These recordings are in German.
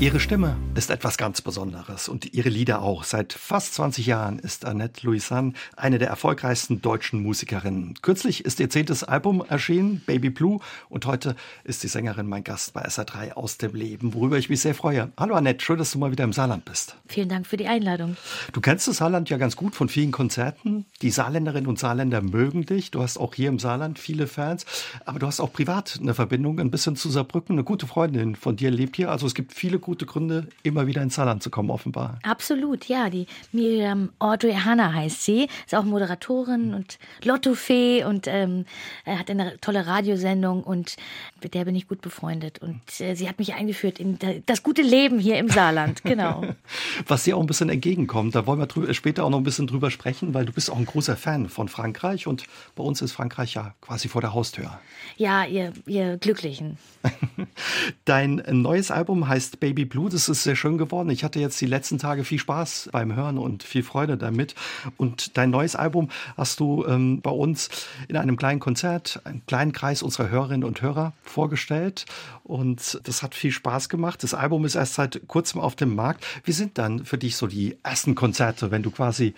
Ihre Stimme ist etwas ganz Besonderes und ihre Lieder auch. Seit fast 20 Jahren ist Annette Louisanne eine der erfolgreichsten deutschen Musikerinnen. Kürzlich ist ihr zehntes Album erschienen, Baby Blue, und heute ist die Sängerin mein Gast bei SR3 aus dem Leben, worüber ich mich sehr freue. Hallo Annette, schön, dass du mal wieder im Saarland bist. Vielen Dank für die Einladung. Du kennst das Saarland ja ganz gut von vielen Konzerten. Die Saarländerinnen und Saarländer mögen dich. Du hast auch hier im Saarland viele Fans, aber du hast auch privat eine Verbindung ein bisschen zu Saarbrücken. Eine gute Freundin von dir lebt hier. Also es gibt viele gute Gründe, immer wieder ins Saarland zu kommen, offenbar. Absolut, ja. Die Miriam Audrey Hanna heißt sie. Ist auch Moderatorin und Lottofee und ähm, hat eine tolle Radiosendung und mit der bin ich gut befreundet. Und äh, sie hat mich eingeführt in das gute Leben hier im Saarland, genau. Was dir auch ein bisschen entgegenkommt, da wollen wir später auch noch ein bisschen drüber sprechen, weil du bist auch ein großer Fan von Frankreich und bei uns ist Frankreich ja quasi vor der Haustür. Ja, ihr, ihr Glücklichen. Dein neues Album heißt Baby Blue. Das ist sehr schön geworden. Ich hatte jetzt die letzten Tage viel Spaß beim Hören und viel Freude damit. Und dein neues Album hast du ähm, bei uns in einem kleinen Konzert, einem kleinen Kreis unserer Hörerinnen und Hörer vorgestellt. Und das hat viel Spaß gemacht. Das Album ist erst seit kurzem auf dem Markt. Wie sind dann für dich so die ersten Konzerte, wenn du quasi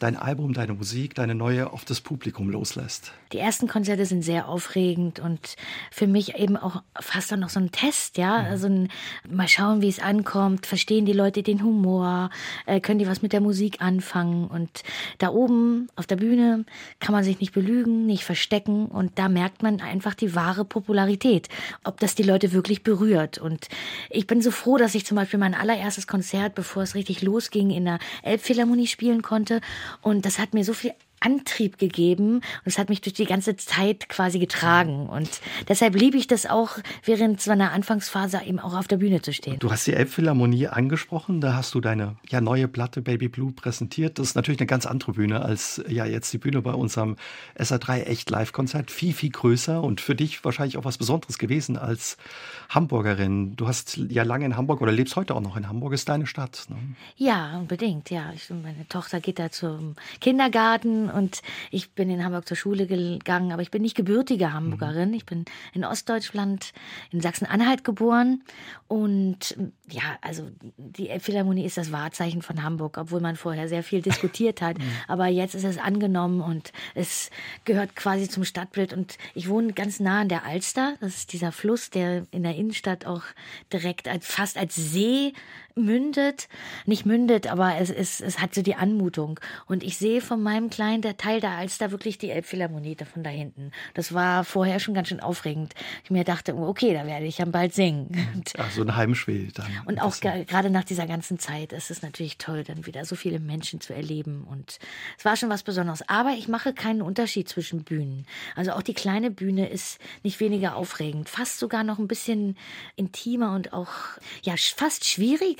dein Album, deine Musik, deine neue auf das Publikum loslässt? Die ersten Konzerte sind sehr aufregend und für mich eben auch fast auch noch so ein Test, ja. Mhm. Also ein, mal schauen, wie es ankommt. Verstehen die Leute den Humor? Äh, können die was mit der Musik anfangen? Und da oben auf der Bühne kann man sich nicht belügen, nicht verstecken und da merkt man einfach die wahre Popularität, ob das die Leute wirklich berührt. Und ich bin so froh, dass ich zum Beispiel mein allererstes Konzert, bevor es richtig losging, in der Elbphilharmonie spielen konnte und das hat mir so viel Antrieb gegeben und es hat mich durch die ganze Zeit quasi getragen. Und deshalb liebe ich das auch, während so einer Anfangsphase eben auch auf der Bühne zu stehen. Du hast die Elbphilharmonie angesprochen, da hast du deine ja, neue Platte Baby Blue präsentiert. Das ist natürlich eine ganz andere Bühne als ja jetzt die Bühne bei unserem SA3 Echt Live-Konzert. Viel, viel größer und für dich wahrscheinlich auch was Besonderes gewesen als Hamburgerin. Du hast ja lange in Hamburg oder lebst heute auch noch in Hamburg, ist deine Stadt. Ne? Ja, unbedingt, ja. Ich, meine Tochter geht da zum Kindergarten und ich bin in Hamburg zur Schule gegangen, aber ich bin nicht gebürtige Hamburgerin. Mhm. Ich bin in Ostdeutschland, in Sachsen-Anhalt geboren und ja, also die Philharmonie ist das Wahrzeichen von Hamburg, obwohl man vorher sehr viel diskutiert hat. Mhm. Aber jetzt ist es angenommen und es gehört quasi zum Stadtbild und ich wohne ganz nah an der Alster. Das ist dieser Fluss, der in der Innenstadt auch direkt als, fast als See mündet. Nicht mündet, aber es, es, es hat so die Anmutung. Und ich sehe von meinem kleinen der Teil da Alster wirklich die Elbphilharmonie von da hinten. Das war vorher schon ganz schön aufregend. Ich mir dachte, oh, okay, da werde ich dann bald singen. Ach, so ein Heimspiel dann. Und auch gerade nach dieser ganzen Zeit ist es natürlich toll, dann wieder so viele Menschen zu erleben. Und es war schon was Besonderes. Aber ich mache keinen Unterschied zwischen Bühnen. Also auch die kleine Bühne ist nicht weniger aufregend. Fast sogar noch ein bisschen intimer und auch, ja, fast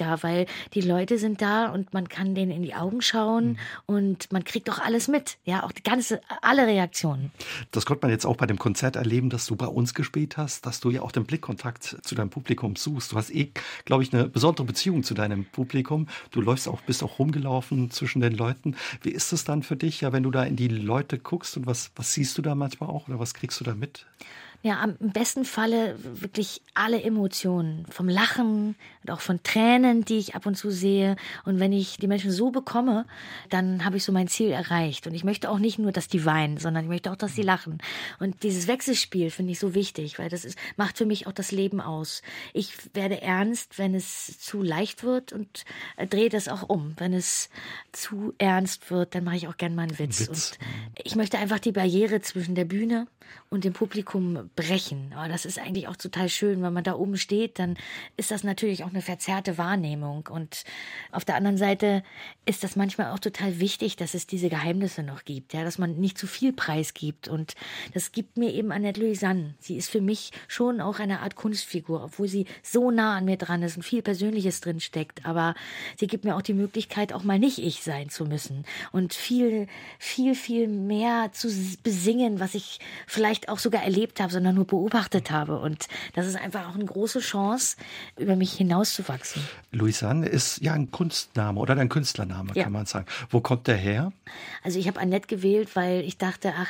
schwieriger weil die Leute sind da und man kann denen in die Augen schauen mhm. und man kriegt auch alles mit. Ja, auch die ganze, alle Reaktionen. Das konnte man jetzt auch bei dem Konzert erleben, das du bei uns gespielt hast, dass du ja auch den Blickkontakt zu deinem Publikum suchst. Du hast eh, glaube ich, eine besondere Beziehung zu deinem Publikum. Du läufst auch, bist auch rumgelaufen zwischen den Leuten. Wie ist es dann für dich, ja, wenn du da in die Leute guckst und was, was siehst du da manchmal auch oder was kriegst du da mit? Ja, am besten Falle wirklich alle Emotionen. Vom Lachen und auch von Tränen, die ich ab und zu sehe. Und wenn ich die Menschen so bekomme, dann habe ich so mein Ziel erreicht. Und ich möchte auch nicht nur, dass die weinen, sondern ich möchte auch, dass sie lachen. Und dieses Wechselspiel finde ich so wichtig, weil das ist, macht für mich auch das Leben aus. Ich werde ernst, wenn es zu leicht wird und äh, drehe das auch um. Wenn es zu ernst wird, dann mache ich auch gern mal einen Witz. Witz. Und ich möchte einfach die Barriere zwischen der Bühne und dem Publikum brechen. Aber das ist eigentlich auch total schön, wenn man da oben steht, dann ist das natürlich auch eine verzerrte Wahrnehmung. Und auf der anderen Seite ist das manchmal auch total wichtig, dass es diese Geheimnisse noch gibt, ja, dass man nicht zu viel Preis gibt. Und das gibt mir eben Annette Louisanne. Sie ist für mich schon auch eine Art Kunstfigur, obwohl sie so nah an mir dran ist und viel Persönliches drin steckt. Aber sie gibt mir auch die Möglichkeit, auch mal nicht ich sein zu müssen und viel, viel, viel mehr zu besingen, was ich vielleicht auch sogar erlebt habe, sondern nur beobachtet habe. Und das ist einfach auch eine große Chance, über mich hinauszuwachsen. Louisanne ist ja ein Kunstname oder ein Künstlername, ja. kann man sagen. Wo kommt der her? Also ich habe Annette gewählt, weil ich dachte, ach,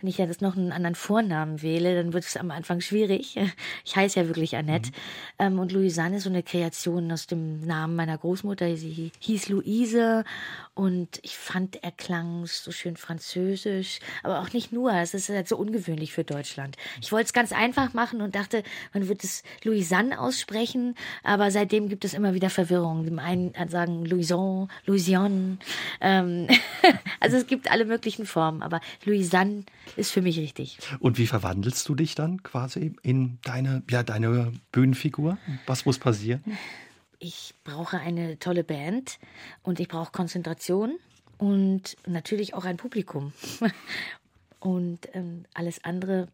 wenn ich ja jetzt noch einen anderen Vornamen wähle, dann wird es am Anfang schwierig. Ich heiße ja wirklich Annette. Mhm. Ähm, und Louisanne ist so eine Kreation aus dem Namen meiner Großmutter. Sie hieß Luise und ich fand, er klang so schön französisch, aber auch nicht nur. Es ist halt so ungewöhnlich für Deutschland. Ich wollte es ganz einfach machen und dachte, man wird es Louisanne aussprechen, aber seitdem gibt es immer wieder Verwirrung. Die einen sagen Louison, Louisiane. Ähm, also es gibt alle möglichen Formen, aber Louisanne ist für mich richtig. Und wie verwandelst du dich dann quasi in deine, ja, deine Bühnenfigur? Was muss passieren? ich brauche eine tolle Band und ich brauche Konzentration und natürlich auch ein Publikum. und ähm, alles andere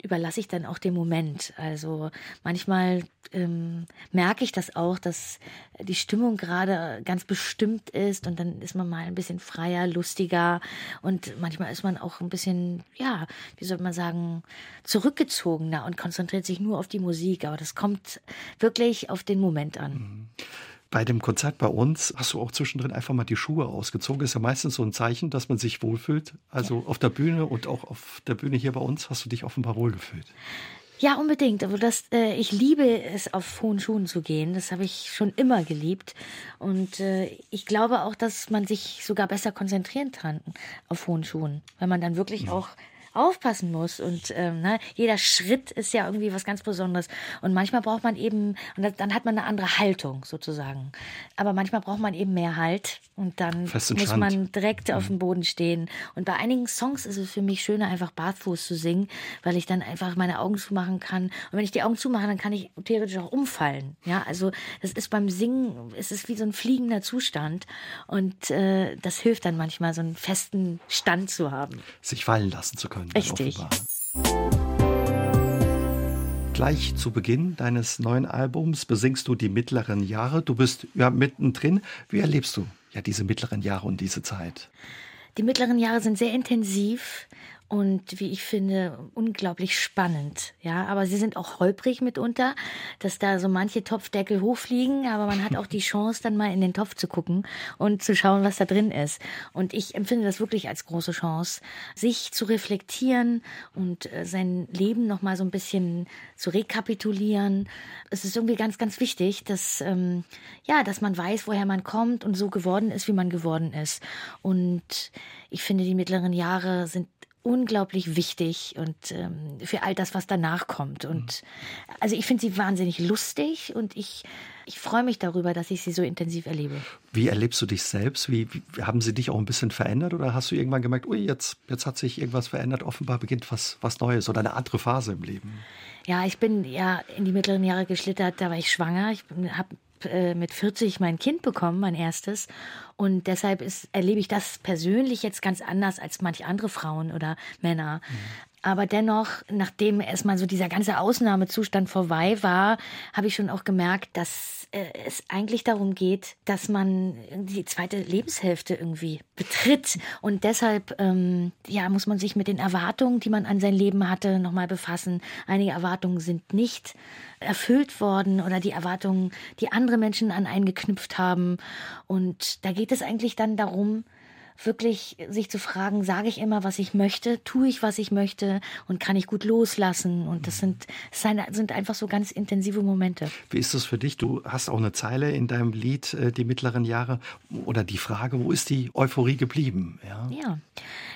überlasse ich dann auch dem Moment. Also manchmal ähm, merke ich das auch, dass die Stimmung gerade ganz bestimmt ist und dann ist man mal ein bisschen freier, lustiger und manchmal ist man auch ein bisschen, ja, wie soll man sagen, zurückgezogener und konzentriert sich nur auf die Musik. Aber das kommt wirklich auf den Moment an. Mhm. Bei dem Konzert bei uns hast du auch zwischendrin einfach mal die Schuhe ausgezogen. Ist ja meistens so ein Zeichen, dass man sich wohlfühlt. Also auf der Bühne und auch auf der Bühne hier bei uns hast du dich offenbar wohlgefühlt. Ja, unbedingt. Aber das, äh, ich liebe es, auf hohen Schuhen zu gehen. Das habe ich schon immer geliebt. Und äh, ich glaube auch, dass man sich sogar besser konzentrieren kann auf hohen Schuhen, weil man dann wirklich ja. auch aufpassen muss. Und ähm, ne, jeder Schritt ist ja irgendwie was ganz Besonderes. Und manchmal braucht man eben, und dann hat man eine andere Haltung sozusagen. Aber manchmal braucht man eben mehr Halt und dann muss man direkt mhm. auf dem Boden stehen. Und bei einigen Songs ist es für mich schöner, einfach barfuß zu singen, weil ich dann einfach meine Augen zumachen kann. Und wenn ich die Augen zumache, dann kann ich theoretisch auch umfallen. Ja, also das ist beim Singen, es ist wie so ein fliegender Zustand. Und äh, das hilft dann manchmal, so einen festen Stand zu haben. Sich fallen lassen zu können. Richtig. Gleich zu Beginn deines neuen Albums besingst du die mittleren Jahre. Du bist ja mittendrin. Wie erlebst du ja diese mittleren Jahre und diese Zeit? Die mittleren Jahre sind sehr intensiv und wie ich finde, unglaublich spannend. Ja, aber sie sind auch holprig mitunter, dass da so manche Topfdeckel hochfliegen, aber man hat auch die Chance, dann mal in den Topf zu gucken und zu schauen, was da drin ist. Und ich empfinde das wirklich als große Chance, sich zu reflektieren und äh, sein Leben nochmal so ein bisschen zu rekapitulieren. Es ist irgendwie ganz, ganz wichtig, dass, ähm, ja, dass man weiß, woher man kommt und so geworden ist, wie man geworden ist. Und ich finde, die mittleren Jahre sind unglaublich wichtig und ähm, für all das, was danach kommt. Und also ich finde sie wahnsinnig lustig und ich, ich freue mich darüber, dass ich sie so intensiv erlebe. Wie erlebst du dich selbst? Wie, wie, haben sie dich auch ein bisschen verändert oder hast du irgendwann gemerkt, ui, jetzt, jetzt hat sich irgendwas verändert, offenbar beginnt was, was Neues oder eine andere Phase im Leben? Ja, ich bin ja in die mittleren Jahre geschlittert, da war ich schwanger. Ich habe äh, mit 40 mein Kind bekommen, mein erstes. Und deshalb ist, erlebe ich das persönlich jetzt ganz anders als manche andere Frauen oder Männer. Mhm. Aber dennoch, nachdem erstmal so dieser ganze Ausnahmezustand vorbei war, habe ich schon auch gemerkt, dass äh, es eigentlich darum geht, dass man die zweite Lebenshälfte irgendwie betritt. Und deshalb ähm, ja, muss man sich mit den Erwartungen, die man an sein Leben hatte, nochmal befassen. Einige Erwartungen sind nicht erfüllt worden oder die Erwartungen, die andere Menschen an einen geknüpft haben. Und da geht es eigentlich dann darum, wirklich sich zu fragen, sage ich immer, was ich möchte, tue ich, was ich möchte und kann ich gut loslassen. Und das sind, das sind einfach so ganz intensive Momente. Wie ist das für dich? Du hast auch eine Zeile in deinem Lied, äh, die mittleren Jahre, oder die Frage, wo ist die Euphorie geblieben? Ja. ja.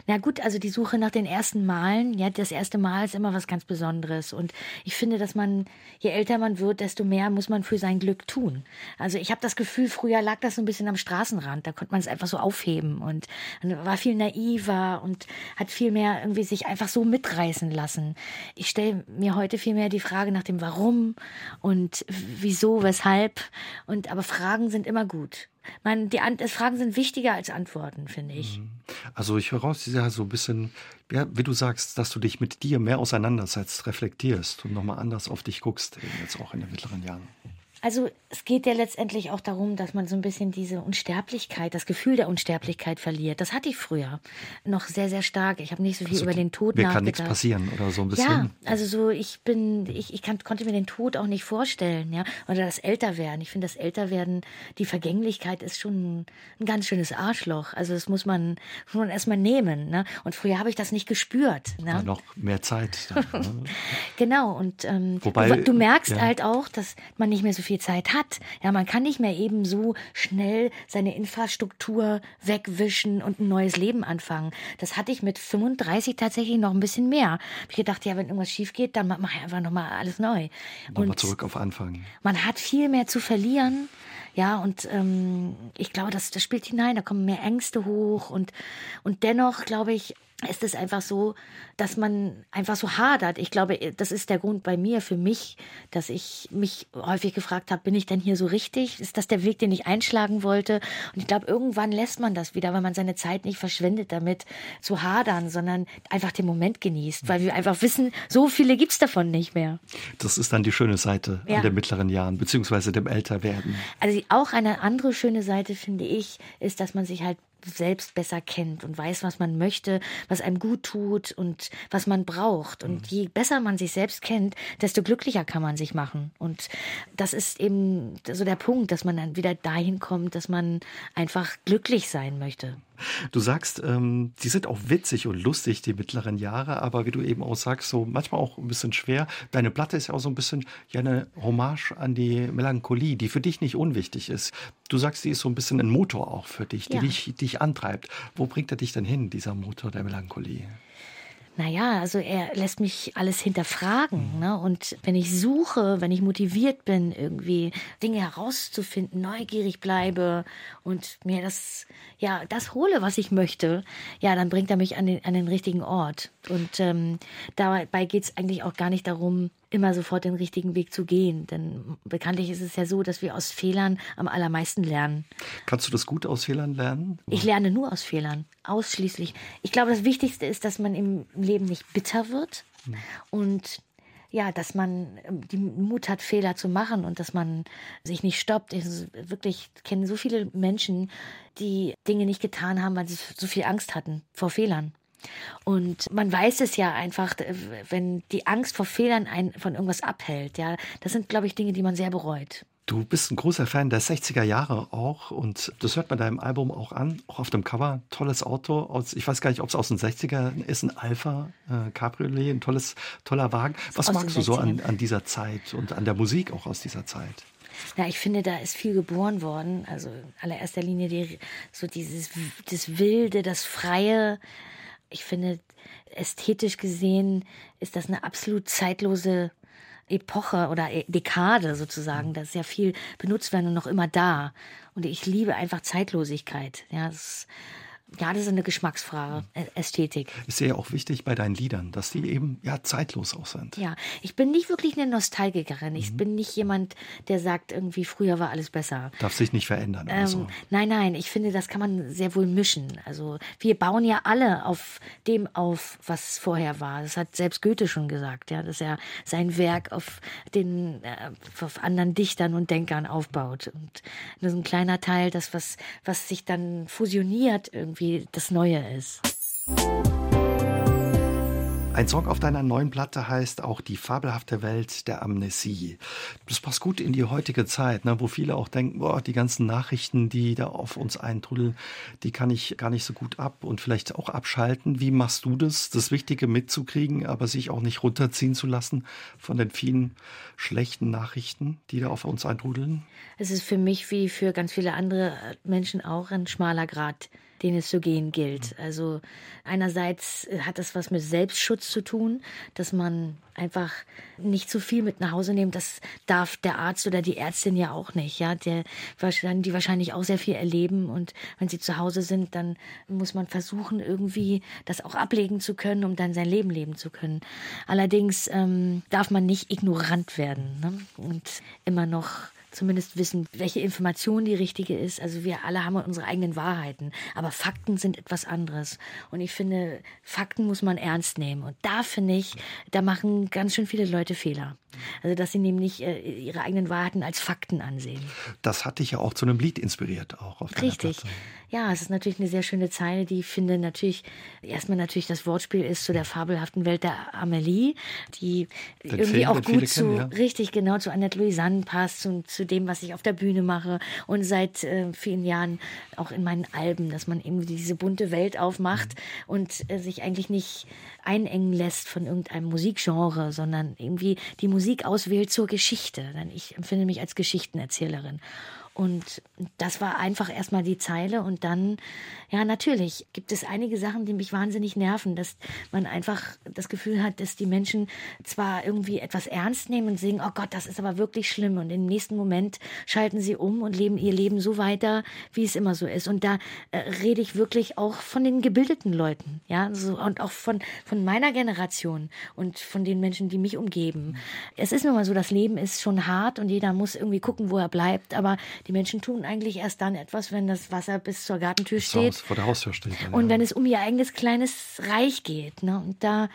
Na gut, also die Suche nach den ersten Malen, ja, das erste Mal ist immer was ganz Besonderes. Und ich finde, dass man, je älter man wird, desto mehr muss man für sein Glück tun. Also ich habe das Gefühl, früher lag das so ein bisschen am Straßenrand, da konnte man es einfach so aufheben und war viel naiver und hat viel mehr irgendwie sich einfach so mitreißen lassen. Ich stelle mir heute viel mehr die Frage nach dem Warum und wieso, weshalb. Und aber Fragen sind immer gut. Man, die An Fragen sind wichtiger als Antworten, finde ich. Mhm. Also ich höre raus, ja so ein bisschen, ja, wie du sagst, dass du dich mit dir mehr auseinandersetzt, reflektierst und nochmal anders auf dich guckst, eben jetzt auch in den mittleren Jahren. Also es geht ja letztendlich auch darum, dass man so ein bisschen diese Unsterblichkeit, das Gefühl der Unsterblichkeit verliert. Das hatte ich früher noch sehr, sehr stark. Ich habe nicht so viel also, über den Tod mir nachgedacht. kann nichts passieren oder so ein bisschen. Ja, also so ich bin, ich, ich kann, konnte mir den Tod auch nicht vorstellen, ja. Oder das Älterwerden. Ich finde das Älterwerden, die Vergänglichkeit ist schon ein, ganz schönes Arschloch. Also das muss man, man erstmal nehmen. Ne? Und früher habe ich das nicht gespürt. Ne? Ja, noch mehr Zeit. Dann, ne? genau. Und ähm, Wobei, du, du merkst ja. halt auch, dass man nicht mehr so viel viel Zeit hat. Ja, man kann nicht mehr eben so schnell seine Infrastruktur wegwischen und ein neues Leben anfangen. Das hatte ich mit 35 tatsächlich noch ein bisschen mehr. Hab ich gedacht, ja, wenn irgendwas schief geht, dann mache ich einfach nochmal alles neu. Nochmal zurück auf Anfang. Man hat viel mehr zu verlieren. Ja, und ähm, ich glaube, das, das spielt hinein, da kommen mehr Ängste hoch und, und dennoch, glaube ich, ist es einfach so, dass man einfach so hadert. Ich glaube, das ist der Grund bei mir, für mich, dass ich mich häufig gefragt habe, bin ich denn hier so richtig? Ist das der Weg, den ich einschlagen wollte? Und ich glaube, irgendwann lässt man das wieder, weil man seine Zeit nicht verschwendet damit zu hadern, sondern einfach den Moment genießt, weil wir einfach wissen, so viele gibt's davon nicht mehr. Das ist dann die schöne Seite ja. an den mittleren Jahren, beziehungsweise dem Älterwerden. Also auch eine andere schöne Seite, finde ich, ist, dass man sich halt selbst besser kennt und weiß, was man möchte, was einem gut tut und was man braucht. Und mhm. je besser man sich selbst kennt, desto glücklicher kann man sich machen. Und das ist eben so der Punkt, dass man dann wieder dahin kommt, dass man einfach glücklich sein möchte. Du sagst, ähm, die sind auch witzig und lustig, die mittleren Jahre, aber wie du eben auch sagst, so manchmal auch ein bisschen schwer. Deine Platte ist ja auch so ein bisschen ja eine Hommage an die Melancholie, die für dich nicht unwichtig ist. Du sagst, die ist so ein bisschen ein Motor auch für dich, die ja. dich, dich antreibt. Wo bringt er dich denn hin, dieser Motor der Melancholie? Naja, also er lässt mich alles hinterfragen. Ne? Und wenn ich suche, wenn ich motiviert bin, irgendwie Dinge herauszufinden, neugierig bleibe und mir das, ja, das hole, was ich möchte, ja, dann bringt er mich an den, an den richtigen Ort. Und ähm, dabei geht es eigentlich auch gar nicht darum, immer sofort den richtigen Weg zu gehen. Denn bekanntlich ist es ja so, dass wir aus Fehlern am allermeisten lernen. Kannst du das gut aus Fehlern lernen? Ich lerne nur aus Fehlern, ausschließlich. Ich glaube, das Wichtigste ist, dass man im Leben nicht bitter wird hm. und ja, dass man ähm, die Mut hat, Fehler zu machen und dass man sich nicht stoppt. Ich wirklich kenne so viele Menschen, die Dinge nicht getan haben, weil sie so viel Angst hatten vor Fehlern. Und man weiß es ja einfach, wenn die Angst vor Fehlern einen von irgendwas abhält. Ja, das sind, glaube ich, Dinge, die man sehr bereut. Du bist ein großer Fan der 60er Jahre auch und das hört man deinem Album auch an, auch auf dem Cover. Tolles Auto aus, ich weiß gar nicht, ob es aus den 60er ist, ein Alpha äh, Cabriolet, ein tolles, toller Wagen. Was aus magst du so an, an dieser Zeit und an der Musik auch aus dieser Zeit? Na, ich finde, da ist viel geboren worden. Also in allererster Linie die, so dieses das Wilde, das Freie, ich finde, ästhetisch gesehen ist das eine absolut zeitlose Epoche oder e-, Dekade sozusagen. Da ist ja viel benutzt werden und noch immer da. Und ich liebe einfach Zeitlosigkeit. Ja, das ist, ja, das ist eine Geschmacksfrage, Ästhetik. Ist ja auch wichtig bei deinen Liedern, dass die eben ja zeitlos auch sind. Ja, ich bin nicht wirklich eine Nostalgikerin. Ich mhm. bin nicht jemand, der sagt, irgendwie früher war alles besser. Darf sich nicht verändern. Ähm, so. Nein, nein, ich finde, das kann man sehr wohl mischen. Also wir bauen ja alle auf dem auf, was vorher war. Das hat selbst Goethe schon gesagt, ja, dass er sein Werk auf den äh, auf anderen Dichtern und Denkern aufbaut. Und das ist ein kleiner Teil, das was was sich dann fusioniert irgendwie irgendwie das Neue ist. Ein Song auf deiner neuen Platte heißt auch Die fabelhafte Welt der Amnesie. Das passt gut in die heutige Zeit, ne, wo viele auch denken, boah, die ganzen Nachrichten, die da auf uns eintrudeln, die kann ich gar nicht so gut ab und vielleicht auch abschalten. Wie machst du das, das Wichtige mitzukriegen, aber sich auch nicht runterziehen zu lassen von den vielen schlechten Nachrichten, die da auf uns eintrudeln? Es ist für mich wie für ganz viele andere Menschen auch ein schmaler Grad den es zu gehen gilt. Also einerseits hat das was mit Selbstschutz zu tun, dass man einfach nicht zu viel mit nach Hause nimmt. Das darf der Arzt oder die Ärztin ja auch nicht. Ja, der die wahrscheinlich auch sehr viel erleben und wenn sie zu Hause sind, dann muss man versuchen irgendwie das auch ablegen zu können, um dann sein Leben leben zu können. Allerdings ähm, darf man nicht ignorant werden ne? und immer noch zumindest wissen, welche Information die richtige ist. Also wir alle haben unsere eigenen Wahrheiten, aber Fakten sind etwas anderes. Und ich finde, Fakten muss man ernst nehmen. Und da finde ich, da machen ganz schön viele Leute Fehler. Also dass sie nämlich äh, ihre eigenen Wahrheiten als Fakten ansehen. Das hat dich ja auch zu einem Lied inspiriert, auch auf Richtig. Platte. Ja, es ist natürlich eine sehr schöne Zeile, die ich finde natürlich, erstmal natürlich das Wortspiel ist zu der fabelhaften Welt der Amelie, die Den irgendwie Film, auch viele gut zu, kennen, ja. richtig genau zu Annette Louisanne passt und zu dem, was ich auf der Bühne mache und seit äh, vielen Jahren auch in meinen Alben, dass man eben diese bunte Welt aufmacht Mhm. und äh, sich eigentlich nicht einengen lässt von irgendeinem Musikgenre, sondern irgendwie die Musik auswählt zur Geschichte. Denn ich empfinde mich als Geschichtenerzählerin. Und das war einfach erstmal die Zeile und dann, ja, natürlich gibt es einige Sachen, die mich wahnsinnig nerven, dass man einfach das Gefühl hat, dass die Menschen zwar irgendwie etwas ernst nehmen und singen, oh Gott, das ist aber wirklich schlimm und im nächsten Moment schalten sie um und leben ihr Leben so weiter, wie es immer so ist. Und da äh, rede ich wirklich auch von den gebildeten Leuten, ja, so, und auch von, von meiner Generation und von den Menschen, die mich umgeben. Es ist nun mal so, das Leben ist schon hart und jeder muss irgendwie gucken, wo er bleibt, aber die Menschen tun eigentlich erst dann etwas, wenn das Wasser bis zur Gartentür Das steht. Haus vor der Haustür steht. dann, Und ja. wenn es um ihr eigenes kleines Reich geht. Ne? Und da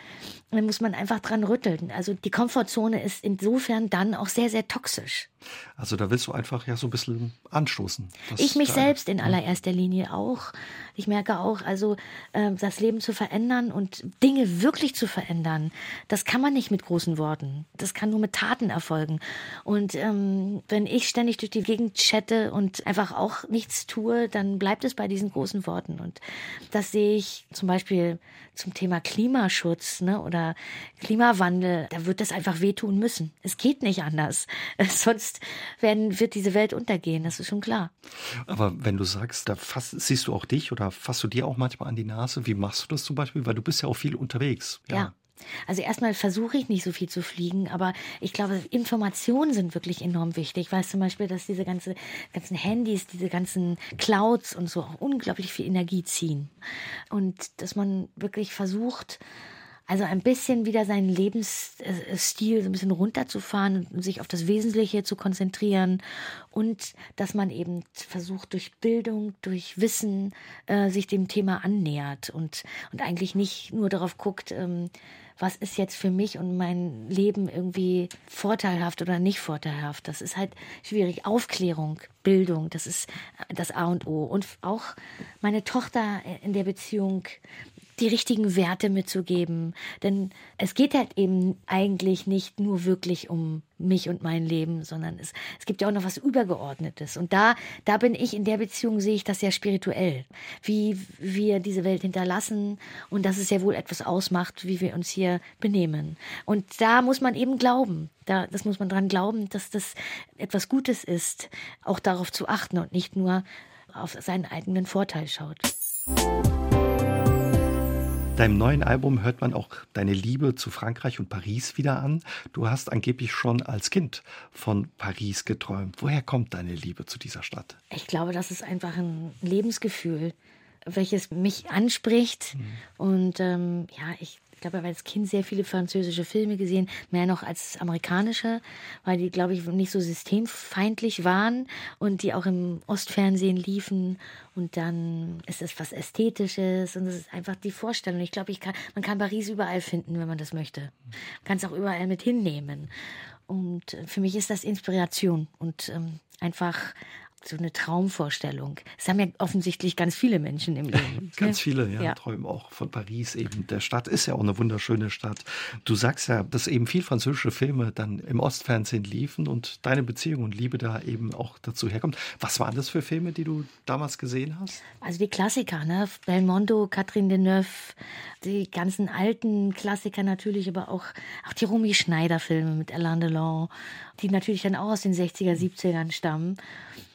muss man einfach dran rütteln. Also die Komfortzone ist insofern dann auch sehr, sehr toxisch. Also da willst du einfach ja so ein bisschen anstoßen. Ich mich selbst in allererster Linie auch. Ich merke auch, also äh, das Leben zu verändern und Dinge wirklich zu verändern, das kann man nicht mit großen Worten. Das kann nur mit Taten erfolgen. Und ähm, wenn ich ständig durch die Gegend chatte und einfach auch nichts tue, dann bleibt es bei diesen großen Worten. Und das sehe ich zum Beispiel zum Thema Klimaschutz ne, oder Klimawandel. Da wird das einfach wehtun müssen. Es geht nicht anders. Sonst werden, wird diese Welt untergehen. Das ist schon klar. Aber wenn du sagst, da fasst, siehst du auch dich oder fasst du dir auch manchmal an die Nase, wie machst du das zum Beispiel? Weil du bist ja auch viel unterwegs. Ja. Also erstmal versuche ich nicht so viel zu fliegen, aber ich glaube, Informationen sind wirklich enorm wichtig. Ich weiß zum Beispiel, dass diese ganze, ganzen Handys, diese ganzen Clouds und so auch unglaublich viel Energie ziehen. Und dass man wirklich versucht, also ein bisschen wieder seinen Lebensstil so ein bisschen runterzufahren und sich auf das Wesentliche zu konzentrieren und dass man eben versucht durch Bildung, durch Wissen äh, sich dem Thema annähert und, und eigentlich nicht nur darauf guckt, ähm, was ist jetzt für mich und mein Leben irgendwie vorteilhaft oder nicht vorteilhaft. Das ist halt schwierig. Aufklärung, Bildung, das ist das A und O. Und auch meine Tochter in der Beziehung die richtigen Werte mitzugeben. Denn es geht halt eben eigentlich nicht nur wirklich um mich und mein Leben, sondern es, es gibt ja auch noch was Übergeordnetes. Und da, da bin ich in der Beziehung, sehe ich das sehr spirituell. Wie wir diese Welt hinterlassen und dass es ja wohl etwas ausmacht, wie wir uns hier benehmen. Und da muss man eben glauben. Da, das muss man dran glauben, dass das etwas Gutes ist, auch darauf zu achten und nicht nur auf seinen eigenen Vorteil schaut. Deinem neuen Album hört man auch deine Liebe zu Frankreich und Paris wieder an. Du hast angeblich schon als Kind von Paris geträumt. Woher kommt deine Liebe zu dieser Stadt? Ich glaube, das ist einfach ein Lebensgefühl, welches mich anspricht. Und ähm, ja, ich glaube, ich habe als Kind sehr viele französische Filme gesehen, mehr noch als amerikanische, weil die, glaube ich, nicht so systemfeindlich waren und die auch im Ostfernsehen liefen. Und dann ist es was Ästhetisches und es ist einfach die Vorstellung. Ich glaube, ich kann, man kann Paris überall finden, wenn man das möchte. Man kann es auch überall mit hinnehmen. Und äh, für mich ist das Inspiration und ähm, einfach so eine Traumvorstellung. Das haben ja offensichtlich ganz viele Menschen im Leben. Ganz viele, ja, Ja. träumen auch von Paris eben. Der Stadt ist ja auch eine wunderschöne Stadt. Du sagst ja, dass eben viel französische Filme dann im Ostfernsehen liefen und deine Beziehung und Liebe da eben auch dazu herkommt. Was waren das für Filme, die du damals gesehen hast? Also die Klassiker, ne? Belmondo, Catherine Deneuve, die ganzen alten Klassiker natürlich, aber auch, auch die Romy Schneider-Filme mit Alain Delon, die natürlich dann auch aus den 60er, 70ern stammen.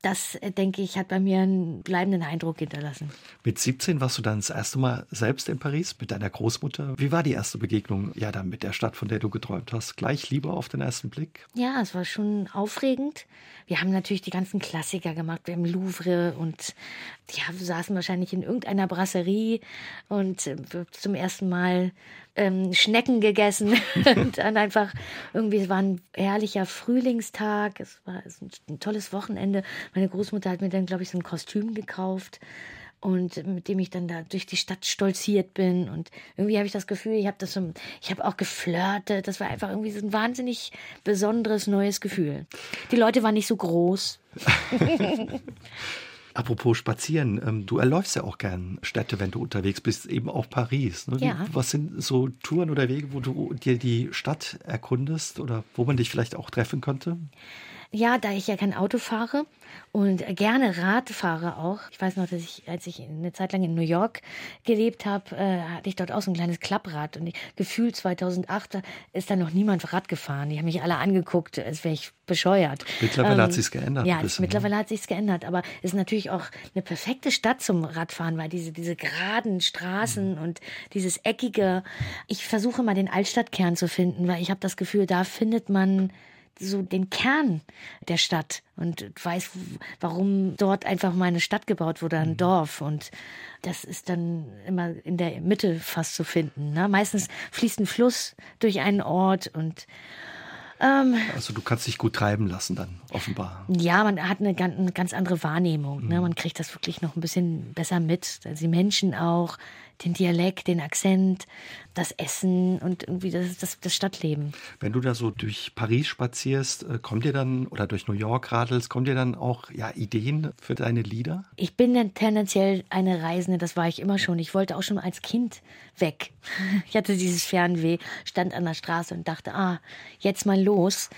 Das äh, denke ich, hat bei mir einen bleibenden Eindruck hinterlassen. Mit 17 warst du dann das erste Mal selbst in Paris mit deiner Großmutter. Wie war die erste Begegnung ja dann mit der Stadt, von der du geträumt hast? Gleich Liebe auf den ersten Blick? Ja, es war schon aufregend. Wir haben natürlich die ganzen Klassiker gemacht. Wir haben Louvre und ja, wir saßen wahrscheinlich in irgendeiner Brasserie und äh, zum ersten Mal ähm, Schnecken gegessen und dann einfach irgendwie, es war ein herrlicher Frühlingstag, es war ein tolles Wochenende. Meine Großmutter hat mir dann, glaube ich, so ein Kostüm gekauft und mit dem ich dann da durch die Stadt stolziert bin und irgendwie habe ich das Gefühl, ich habe das so, ich habe auch geflirtet, das war einfach irgendwie so ein wahnsinnig besonderes neues Gefühl. Die Leute waren nicht so groß. Apropos Spazieren, ähm, du erläufst ja auch gern Städte, wenn du unterwegs bist, eben auch Paris. Ne? Ja. Was sind so Touren oder Wege, wo du dir die Stadt erkundest oder wo man dich vielleicht auch treffen könnte? Ja, da ich ja kein Auto fahre und gerne Rad fahre auch. Ich weiß noch, dass ich, als ich eine Zeit lang in New York gelebt habe, äh, hatte ich dort auch so ein kleines Klapprad. Und ich, gefühlt 2008 ist da noch niemand Rad gefahren. Die haben mich alle angeguckt, als wäre ich bescheuert. Mittlerweile ähm, hat sich's geändert. Ja, bisschen, mittlerweile ne? hat sich's geändert. Aber es ist natürlich auch eine perfekte Stadt zum Radfahren, weil diese, diese geraden Straßen mhm. und dieses eckige. Ich versuche mal den Altstadtkern zu finden, weil ich habe das Gefühl, da findet man so den Kern der Stadt und weiß, warum dort einfach mal eine Stadt gebaut wurde, ein mhm. Dorf. Und das ist dann immer in der Mitte fast zu finden. Ne? Meistens fließt ein Fluss durch einen Ort und ähm, also du kannst dich gut treiben lassen dann, offenbar. Ja, man hat eine, eine ganz andere Wahrnehmung. Ne? Mhm. Ne? Man kriegt das wirklich noch ein bisschen besser mit. Also die Menschen auch, den Dialekt, den Akzent, das Essen und irgendwie das, das, das Stadtleben. Wenn du da so durch Paris spazierst, äh, kommt dir dann oder durch New York radelst, kommen dir dann auch ja, Ideen für deine Lieder? Ich bin dann tendenziell eine Reisende, das war ich immer schon. Ich wollte auch schon als Kind weg. Ich hatte dieses Fernweh, stand an der Straße und dachte, ah, jetzt mal los.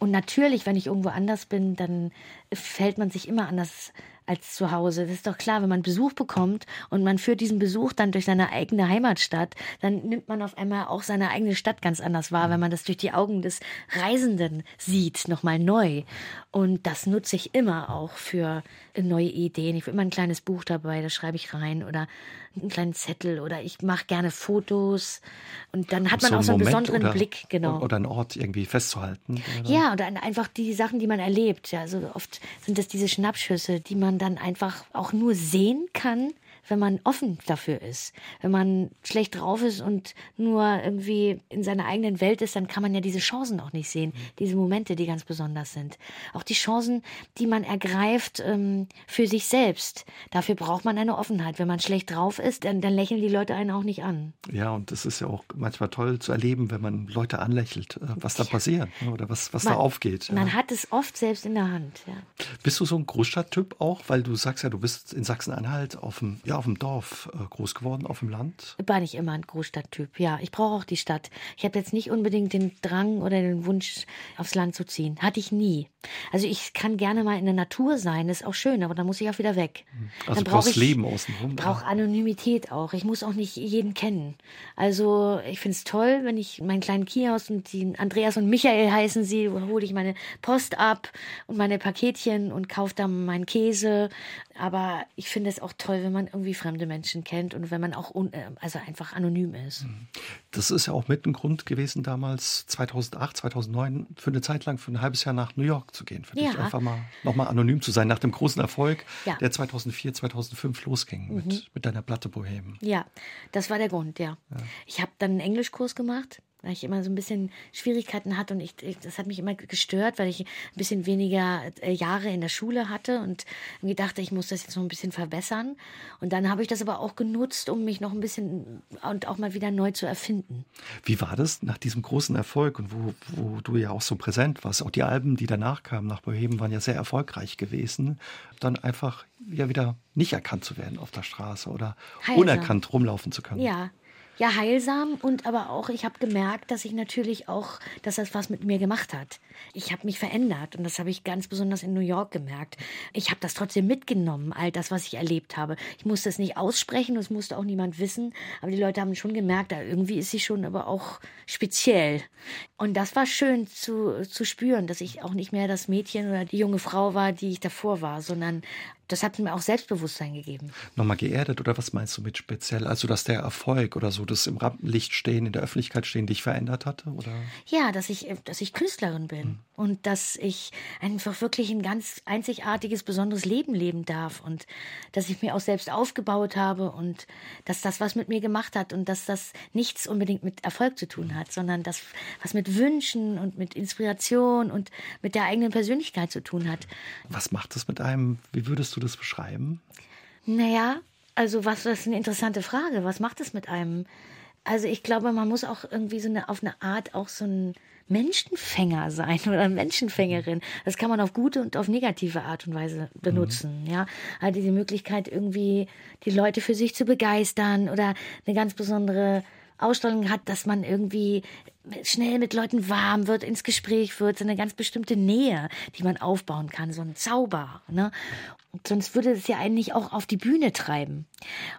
Und natürlich, wenn ich irgendwo anders bin, dann fällt man sich immer anders als zu Hause. Das ist doch klar, wenn man Besuch bekommt und man führt diesen Besuch dann durch seine eigene Heimatstadt, dann nimmt man auf einmal auch seine eigene Stadt ganz anders wahr, wenn man das durch die Augen des Reisenden sieht, nochmal neu. Und das nutze ich immer auch für neue Ideen. Ich habe immer ein kleines Buch dabei, das schreibe ich rein oder einen kleinen Zettel oder ich mache gerne Fotos und dann hat man so auch so einen Moment besonderen oder, Blick, genau. Oder einen Ort irgendwie festzuhalten. Oder? Ja, oder einfach die Sachen, die man erlebt. Ja, also oft sind das diese Schnappschüsse, die man dann einfach auch nur sehen kann, wenn man offen dafür ist. Wenn man schlecht drauf ist und nur irgendwie in seiner eigenen Welt ist, dann kann man ja diese Chancen auch nicht sehen. Diese Momente, die ganz besonders sind. Auch die Chancen, die man ergreift ähm, für sich selbst. Dafür braucht man eine Offenheit. Wenn man schlecht drauf ist, dann, dann lächeln die Leute einen auch nicht an. Ja, und das ist ja auch manchmal toll zu erleben, wenn man Leute anlächelt, äh, was da passiert ne, oder was, was man, da aufgeht. Man hat es oft selbst in der Hand. Ja. Bist du so ein Großstadttyp auch? Weil du sagst ja, du bist in Sachsen-Anhalt auf dem, ja, auf dem Dorf äh, groß geworden, auf dem Land? War nicht immer ein Großstadttyp, ja. Ich brauche auch die Stadt. Ich habe jetzt nicht unbedingt den Drang oder den Wunsch, aufs Land zu ziehen. Hatte ich nie. Also ich kann gerne mal in der Natur sein, ist auch schön, aber dann muss ich auch wieder weg. Also dann brauchst ich, Leben außenrum. Ich brauche Anonymität auch. Ich muss auch nicht jeden kennen. Also ich finde es toll, wenn ich meinen kleinen Kiosk und die Andreas und Michael heißen sie, hole ich meine Post ab und meine Paketchen und kaufe dann meinen Käse. Aber ich finde es auch toll, wenn man irgendwie fremde Menschen kennt und wenn man auch un, äh, also einfach anonym ist. Hm. Das ist ja auch mit ein Grund gewesen damals 2008, 2009 für eine Zeit lang für ein halbes Jahr nach New York zu gehen, für ja. dich einfach mal nochmal anonym zu sein, nach dem großen Erfolg, ja. der 2004, 2005 losging mhm. mit, mit deiner Platte Bohem. Ja, das war der Grund, ja. ja. Ich habe dann einen Englischkurs gemacht weil ich immer so ein bisschen Schwierigkeiten hatte und ich, das hat mich immer gestört, weil ich ein bisschen weniger äh, Jahre in der Schule hatte und gedacht, ich muss das jetzt noch ein bisschen verbessern. Und dann habe ich das aber auch genutzt, um mich noch ein bisschen und auch mal wieder neu zu erfinden. Wie war das nach diesem großen Erfolg und wo, wo du ja auch so präsent warst? Auch die Alben, die danach kamen nach Boheben, waren ja sehr erfolgreich gewesen. Dann einfach ja wieder nicht erkannt zu werden auf der Straße oder Heilsam. unerkannt rumlaufen zu können. Ja, ja heilsam und aber auch, ich habe gemerkt, dass ich natürlich auch, dass das was mit mir gemacht hat. Ich habe mich verändert und das habe ich ganz besonders in New York gemerkt. Ich habe das trotzdem mitgenommen, all das, was ich erlebt habe. Ich musste es nicht aussprechen, es musste auch niemand wissen, aber die Leute haben schon gemerkt, da irgendwie ist sie schon aber auch speziell. Und das war schön zu, zu spüren, dass ich auch nicht mehr das Mädchen oder die junge Frau war, die ich davor war, sondern das hat mir auch Selbstbewusstsein gegeben. Nochmal geerdet oder was meinst du mit speziell? Also, dass der Erfolg oder so, das im Rampenlicht stehen, in der Öffentlichkeit stehen, dich verändert hatte? Oder? Ja, dass ich, dass ich Künstlerin bin hm. und dass ich einfach wirklich ein ganz einzigartiges, besonderes Leben leben darf und dass ich mir auch selbst aufgebaut habe und dass das was mit mir gemacht hat und dass das nichts unbedingt mit Erfolg zu tun hat, sondern das was mit Wünschen und mit Inspiration und mit der eigenen Persönlichkeit zu tun hat. Was macht das mit einem? Wie würdest du das beschreiben? Naja, also was das ist eine interessante Frage. Was macht es mit einem? Also ich glaube, man muss auch irgendwie so eine auf eine Art auch so ein Menschenfänger sein oder Menschenfängerin. Das kann man auf gute und auf negative Art und Weise benutzen. Mhm. Ja, also die Möglichkeit irgendwie die Leute für sich zu begeistern oder eine ganz besondere Ausstrahlung hat, dass man irgendwie schnell mit Leuten warm wird, ins Gespräch wird, so eine ganz bestimmte Nähe, die man aufbauen kann, so ein Zauber. Ne? sonst würde es ja eigentlich auch auf die Bühne treiben.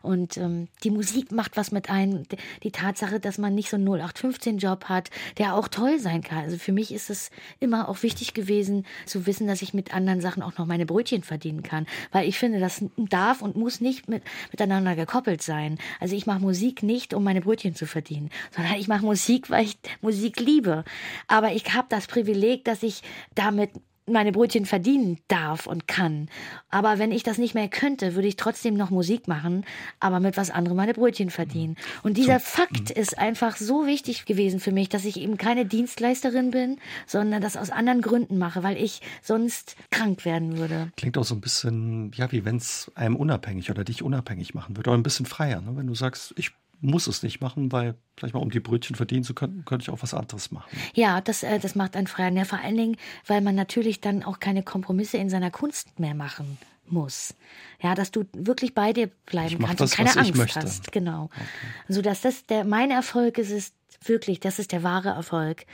Und ähm, die Musik macht was mit einem. Die Tatsache, dass man nicht so einen 0815-Job hat, der auch toll sein kann. Also für mich ist es immer auch wichtig gewesen, zu wissen, dass ich mit anderen Sachen auch noch meine Brötchen verdienen kann. Weil ich finde, das darf und muss nicht mit, miteinander gekoppelt sein. Also ich mache Musik nicht, um meine Brötchen zu verdienen, sondern ich mache Musik, weil ich Musik liebe. Aber ich habe das Privileg, dass ich damit meine Brötchen verdienen darf und kann. Aber wenn ich das nicht mehr könnte, würde ich trotzdem noch Musik machen, aber mit was anderem meine Brötchen verdienen. Und dieser Fakt mhm. ist einfach so wichtig gewesen für mich, dass ich eben keine Dienstleisterin bin, sondern das aus anderen Gründen mache, weil ich sonst krank werden würde. Klingt auch so ein bisschen, ja, wie wenn es einem unabhängig oder dich unabhängig machen würde. Oder ein bisschen freier, ne? wenn du sagst, ich muss es nicht machen, weil vielleicht mal um die Brötchen verdienen zu können, könnte ich auch was anderes machen. Ja, das, äh, das macht einen frei. Ja, vor allen Dingen, weil man natürlich dann auch keine Kompromisse in seiner Kunst mehr machen muss. Ja, dass du wirklich bei dir bleiben kannst das, und keine Angst hast. Genau. Okay. So dass das der mein Erfolg ist, ist wirklich, das ist der wahre Erfolg,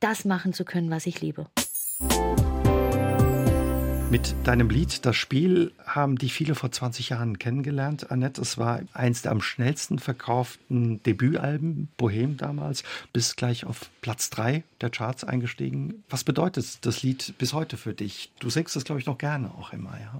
das machen zu können, was ich liebe. Mit deinem Lied Das Spiel haben die viele vor 20 Jahren kennengelernt, Annette. Es war eins der am schnellsten verkauften Debütalben, Bohem damals, bis gleich auf Platz 3 der Charts eingestiegen. Was bedeutet das Lied bis heute für dich? Du singst es, glaube ich, noch gerne auch immer, ja?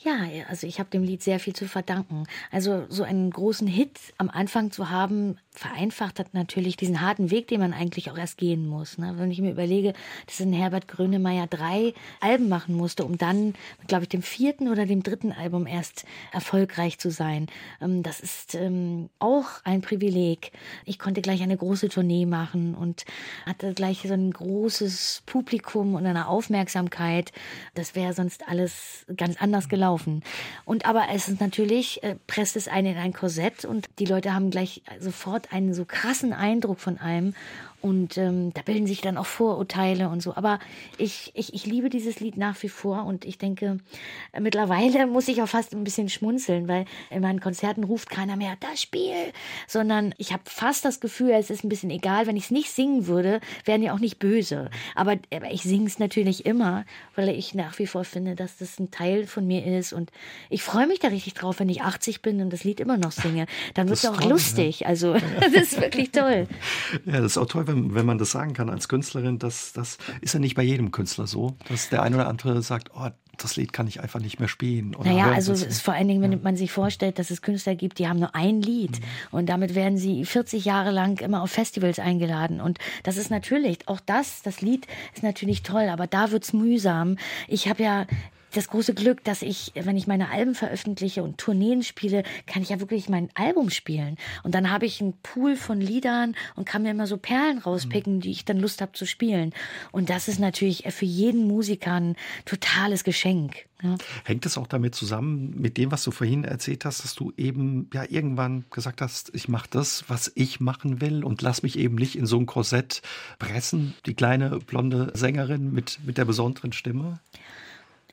Ja, also ich habe dem Lied sehr viel zu verdanken. Also so einen großen Hit am Anfang zu haben, vereinfacht hat natürlich diesen harten Weg, den man eigentlich auch erst gehen muss. Ne? Wenn ich mir überlege, dass ein Herbert Grönemeyer drei Alben machen musste, um dann, glaube ich, dem vierten oder dem dritten Album erst erfolgreich zu sein. Ähm, das ist ähm, auch ein Privileg. Ich konnte gleich eine große Tournee machen und hatte gleich so ein großes Publikum und eine Aufmerksamkeit. Das wäre sonst alles ganz anders gelaufen laufen. Und aber es ist natürlich, äh, presst es einen in ein Korsett und die Leute haben gleich sofort einen so krassen Eindruck von einem. Und ähm, da bilden sich dann auch Vorurteile und so. Aber ich, ich, ich liebe dieses Lied nach wie vor und ich denke, äh, mittlerweile muss ich auch fast ein bisschen schmunzeln, weil in meinen Konzerten ruft keiner mehr das Spiel, sondern ich habe fast das Gefühl, es ist ein bisschen egal, wenn ich es nicht singen würde, wären die auch nicht böse. Aber, aber ich singe es natürlich immer, weil ich nach wie vor finde, dass das ein Teil von mir ist und ich freue mich da richtig drauf, wenn ich 80 bin und das Lied immer noch singe. Dann wird es auch toll, lustig. Ja. Also das ist wirklich toll. Ja, das ist auch toll, wenn, wenn man das sagen kann als Künstlerin, das, das ist ja nicht bei jedem Künstler so, dass der eine oder andere sagt, oh, das Lied kann ich einfach nicht mehr spielen. Oder naja, also es ist vor allen Dingen, wenn ja. man sich vorstellt, dass es Künstler gibt, die haben nur ein Lied mhm. und damit werden sie 40 Jahre lang immer auf Festivals eingeladen. Und das ist natürlich, auch das, das Lied ist natürlich toll, aber da wird's mühsam. Ich habe ja das große Glück, dass ich, wenn ich meine Alben veröffentliche und Tourneen spiele, kann ich ja wirklich mein Album spielen. Und dann habe ich einen Pool von Liedern und kann mir immer so Perlen rauspicken, mhm. die ich dann Lust habe zu spielen. Und das ist natürlich für jeden Musiker ein totales Geschenk. Ja. Hängt es auch damit zusammen, mit dem, was du vorhin erzählt hast, dass du eben ja irgendwann gesagt hast, ich mache das, was ich machen will und lass mich eben nicht in so ein Korsett pressen, die kleine blonde Sängerin mit, mit der besonderen Stimme?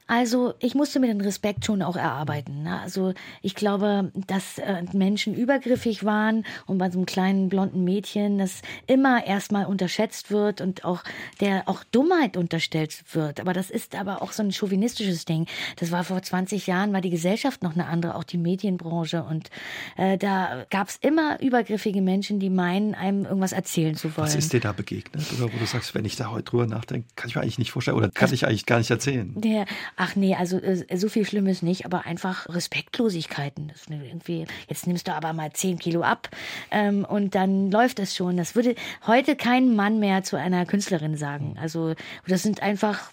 Also ich musste mir den Respekt schon auch erarbeiten. Ne? Also ich glaube, dass äh, Menschen übergriffig waren und bei so einem kleinen blonden Mädchen, das immer erstmal unterschätzt wird und auch der auch Dummheit unterstellt wird. Aber das ist aber auch so ein chauvinistisches Ding. Das war vor 20 Jahren, war die Gesellschaft noch eine andere, auch die Medienbranche. Und äh, da gab es immer übergriffige Menschen, die meinen, einem irgendwas erzählen zu wollen. Was ist dir da begegnet? Oder wo du sagst, wenn ich da heute drüber nachdenke, kann ich mir eigentlich nicht vorstellen oder kann ich eigentlich gar nicht erzählen? Der, ach nee, also äh, so viel Schlimmes nicht, aber einfach Respektlosigkeiten. Das irgendwie, jetzt nimmst du aber mal 10 Kilo ab ähm, und dann läuft es schon. Das würde heute kein Mann mehr zu einer Künstlerin sagen. Also das sind einfach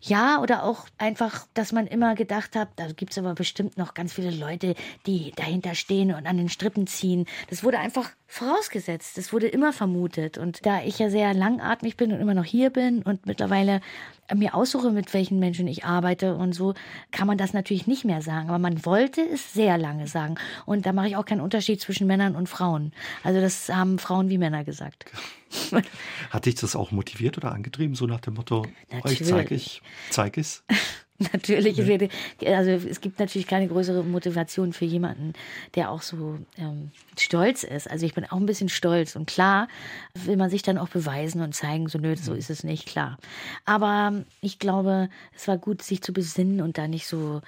ja, oder auch einfach, dass man immer gedacht hat, da gibt es aber bestimmt noch ganz viele Leute, die dahinter stehen und an den Strippen ziehen. Das wurde einfach vorausgesetzt. Das wurde immer vermutet. Und da ich ja sehr langatmig bin und immer noch hier bin und mittlerweile mir aussuche, mit welchen Menschen ich arbeite und so, kann man das natürlich nicht mehr sagen. Aber man wollte es sehr lange sagen. Und da mache ich auch keinen Unterschied zwischen Männern und Frauen. Also das haben Frauen wie Männer gesagt. Hat dich das auch motiviert oder angetrieben, so nach dem Motto, euch zeige ich, zeig es? natürlich, ja. also es gibt natürlich keine größere Motivation für jemanden, der auch so ähm, stolz ist. Also ich bin auch ein bisschen stolz und klar will man sich dann auch beweisen und zeigen, so nö, so mhm. ist es nicht, klar. Aber ich glaube, es war gut, sich zu besinnen und da nicht so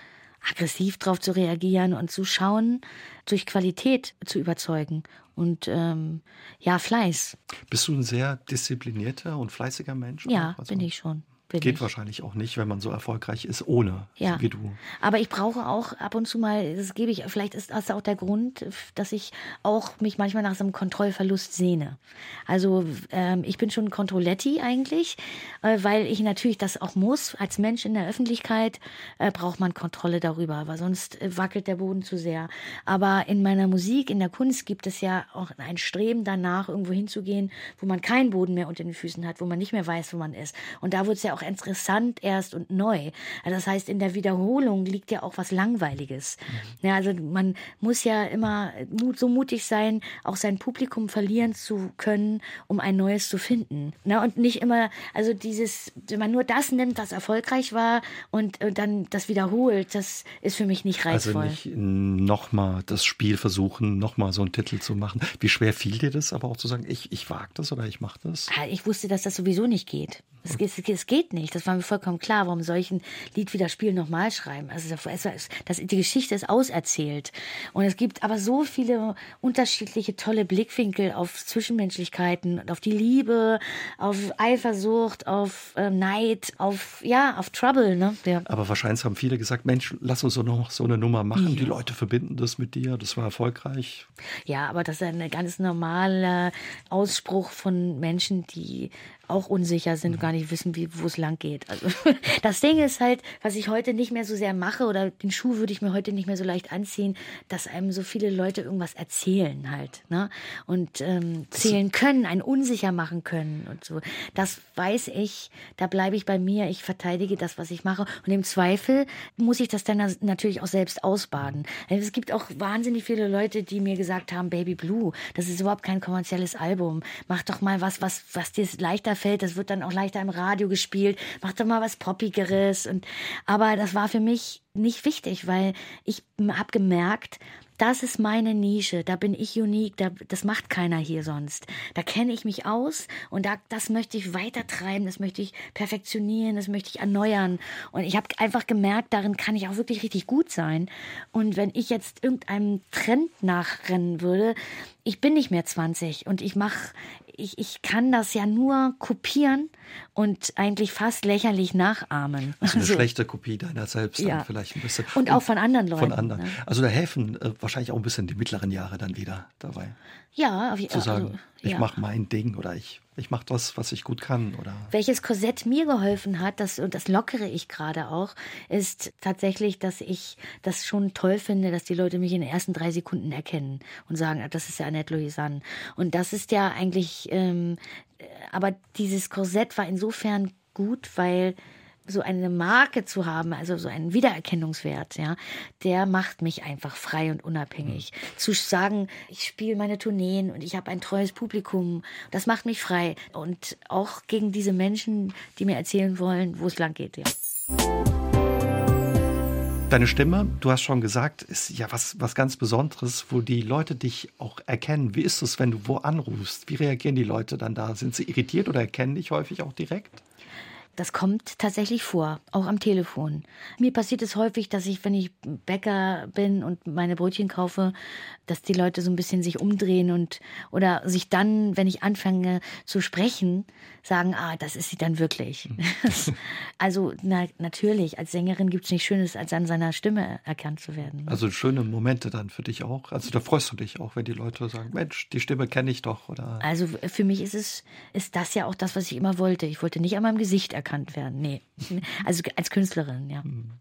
aggressiv drauf zu reagieren und zu schauen, durch Qualität zu überzeugen und ähm, ja, Fleiß. Bist du ein sehr disziplinierter und fleißiger Mensch? Ja, also, bin ich schon. Bin Geht ich. wahrscheinlich auch nicht, wenn man so erfolgreich ist, ohne, ja. wie du. Aber ich brauche auch ab und zu mal, das gebe ich, vielleicht ist das auch der Grund, dass ich auch mich manchmal nach so einem Kontrollverlust sehne. Also ähm, ich bin schon ein Kontrolletti eigentlich, äh, weil ich natürlich das auch muss. Als Mensch in der Öffentlichkeit äh, braucht man Kontrolle darüber, weil sonst äh, wackelt der Boden zu sehr. Aber in meiner Musik, in der Kunst gibt es ja auch ein Streben danach, irgendwo hinzugehen, wo man keinen Boden mehr unter den Füßen hat, wo man nicht mehr weiß, wo man ist. Und da wird es ja auch auch interessant erst und neu. Das heißt, in der Wiederholung liegt ja auch was Langweiliges. Mhm. Ja, also man muss ja immer so mutig sein, auch sein Publikum verlieren zu können, um ein neues zu finden. Na, und nicht immer, also dieses, wenn man nur das nimmt, was erfolgreich war und, und dann das wiederholt, das ist für mich nicht also reizvoll. Also nicht nochmal das Spiel versuchen, nochmal so einen Titel zu machen. Wie schwer fiel dir das aber auch zu sagen, ich, ich wage das oder ich mache das? Ah, ich wusste, dass das sowieso nicht geht. Es, es, es, geht nicht. Das war mir vollkommen klar. Warum soll ich ein Lied wie das Spiel nochmal schreiben? Also das, das, die Geschichte ist auserzählt. Und es gibt aber so viele unterschiedliche tolle Blickwinkel auf Zwischenmenschlichkeiten und auf die Liebe, auf Eifersucht, auf äh, Neid, auf ja, auf Trouble. Ne? Ja. Aber wahrscheinlich haben viele gesagt, Mensch, lass uns doch noch so eine Nummer machen. Ja. Die Leute verbinden das mit dir. Das war erfolgreich. Ja, aber das ist ein ganz normaler Ausspruch von Menschen, die auch unsicher sind und gar nicht wissen, wie, wo es lang geht. Also das Ding ist halt, was ich heute nicht mehr so sehr mache oder den Schuh würde ich mir heute nicht mehr so leicht anziehen, dass einem so viele Leute irgendwas erzählen halt, ne? Und ähm, zählen können, einen unsicher machen können und so. Das weiß ich, da bleibe ich bei mir, ich verteidige das, was ich mache. Und im Zweifel muss ich das dann natürlich auch selbst ausbaden. Es gibt auch wahnsinnig viele Leute, die mir gesagt haben, Baby Blue, das ist überhaupt kein kommerzielles Album. Mach doch mal was, was, was dir leichter fällt, das wird dann auch leichter im Radio gespielt, mach doch mal was Poppigeres. Und, aber das war für mich nicht wichtig, weil ich habe gemerkt, das ist meine Nische, da bin ich unique, da, das macht keiner hier sonst. Da kenne ich mich aus und da, das möchte ich weiter treiben, das möchte ich perfektionieren, das möchte ich erneuern. Und ich habe einfach gemerkt, darin kann ich auch wirklich richtig gut sein. Und wenn ich jetzt irgendeinem Trend nachrennen würde, ich bin nicht mehr 20 und ich mache, ich, ich kann das ja nur kopieren und eigentlich fast lächerlich nachahmen. Also eine so. schlechte Kopie deiner selbst ja. vielleicht ein bisschen. Und, und auch von anderen Leuten. Von anderen. Ne? Also da helfen äh, wahrscheinlich auch ein bisschen die mittleren Jahre dann wieder dabei. Ja, auf, zu sagen, also, ich ja. mache mein Ding oder ich ich mache das, was ich gut kann. Oder Welches Korsett mir geholfen hat, das, und das lockere ich gerade auch, ist tatsächlich, dass ich das schon toll finde, dass die Leute mich in den ersten drei Sekunden erkennen und sagen, ah, das ist ja Annette Louisanne. Und das ist ja eigentlich, ähm, aber dieses Korsett war insofern gut, weil so eine Marke zu haben, also so einen Wiedererkennungswert, ja, der macht mich einfach frei und unabhängig. Mhm. Zu sagen, ich spiele meine Tourneen und ich habe ein treues Publikum, das macht mich frei und auch gegen diese Menschen, die mir erzählen wollen, wo es lang geht, ja. Deine Stimme, du hast schon gesagt, ist ja was, was ganz Besonderes, wo die Leute dich auch erkennen. Wie ist es, wenn du wo anrufst? Wie reagieren die Leute dann da? Sind sie irritiert oder erkennen dich häufig auch direkt? Das kommt tatsächlich vor, auch am Telefon. Mir passiert es häufig, dass ich, wenn ich Bäcker bin und meine Brötchen kaufe, dass die Leute so ein bisschen sich umdrehen und oder sich dann, wenn ich anfange zu sprechen, sagen, ah, das ist sie dann wirklich. Mhm. also na, natürlich, als Sängerin gibt es nichts Schönes, als an seiner Stimme erkannt zu werden. Also schöne Momente dann für dich auch. Also da freust du dich auch, wenn die Leute sagen, Mensch, die Stimme kenne ich doch. Oder also für mich ist es, ist das ja auch das, was ich immer wollte. Ich wollte nicht an meinem Gesicht erkannt werden. Nee. Also als Künstlerin, ja. Mhm.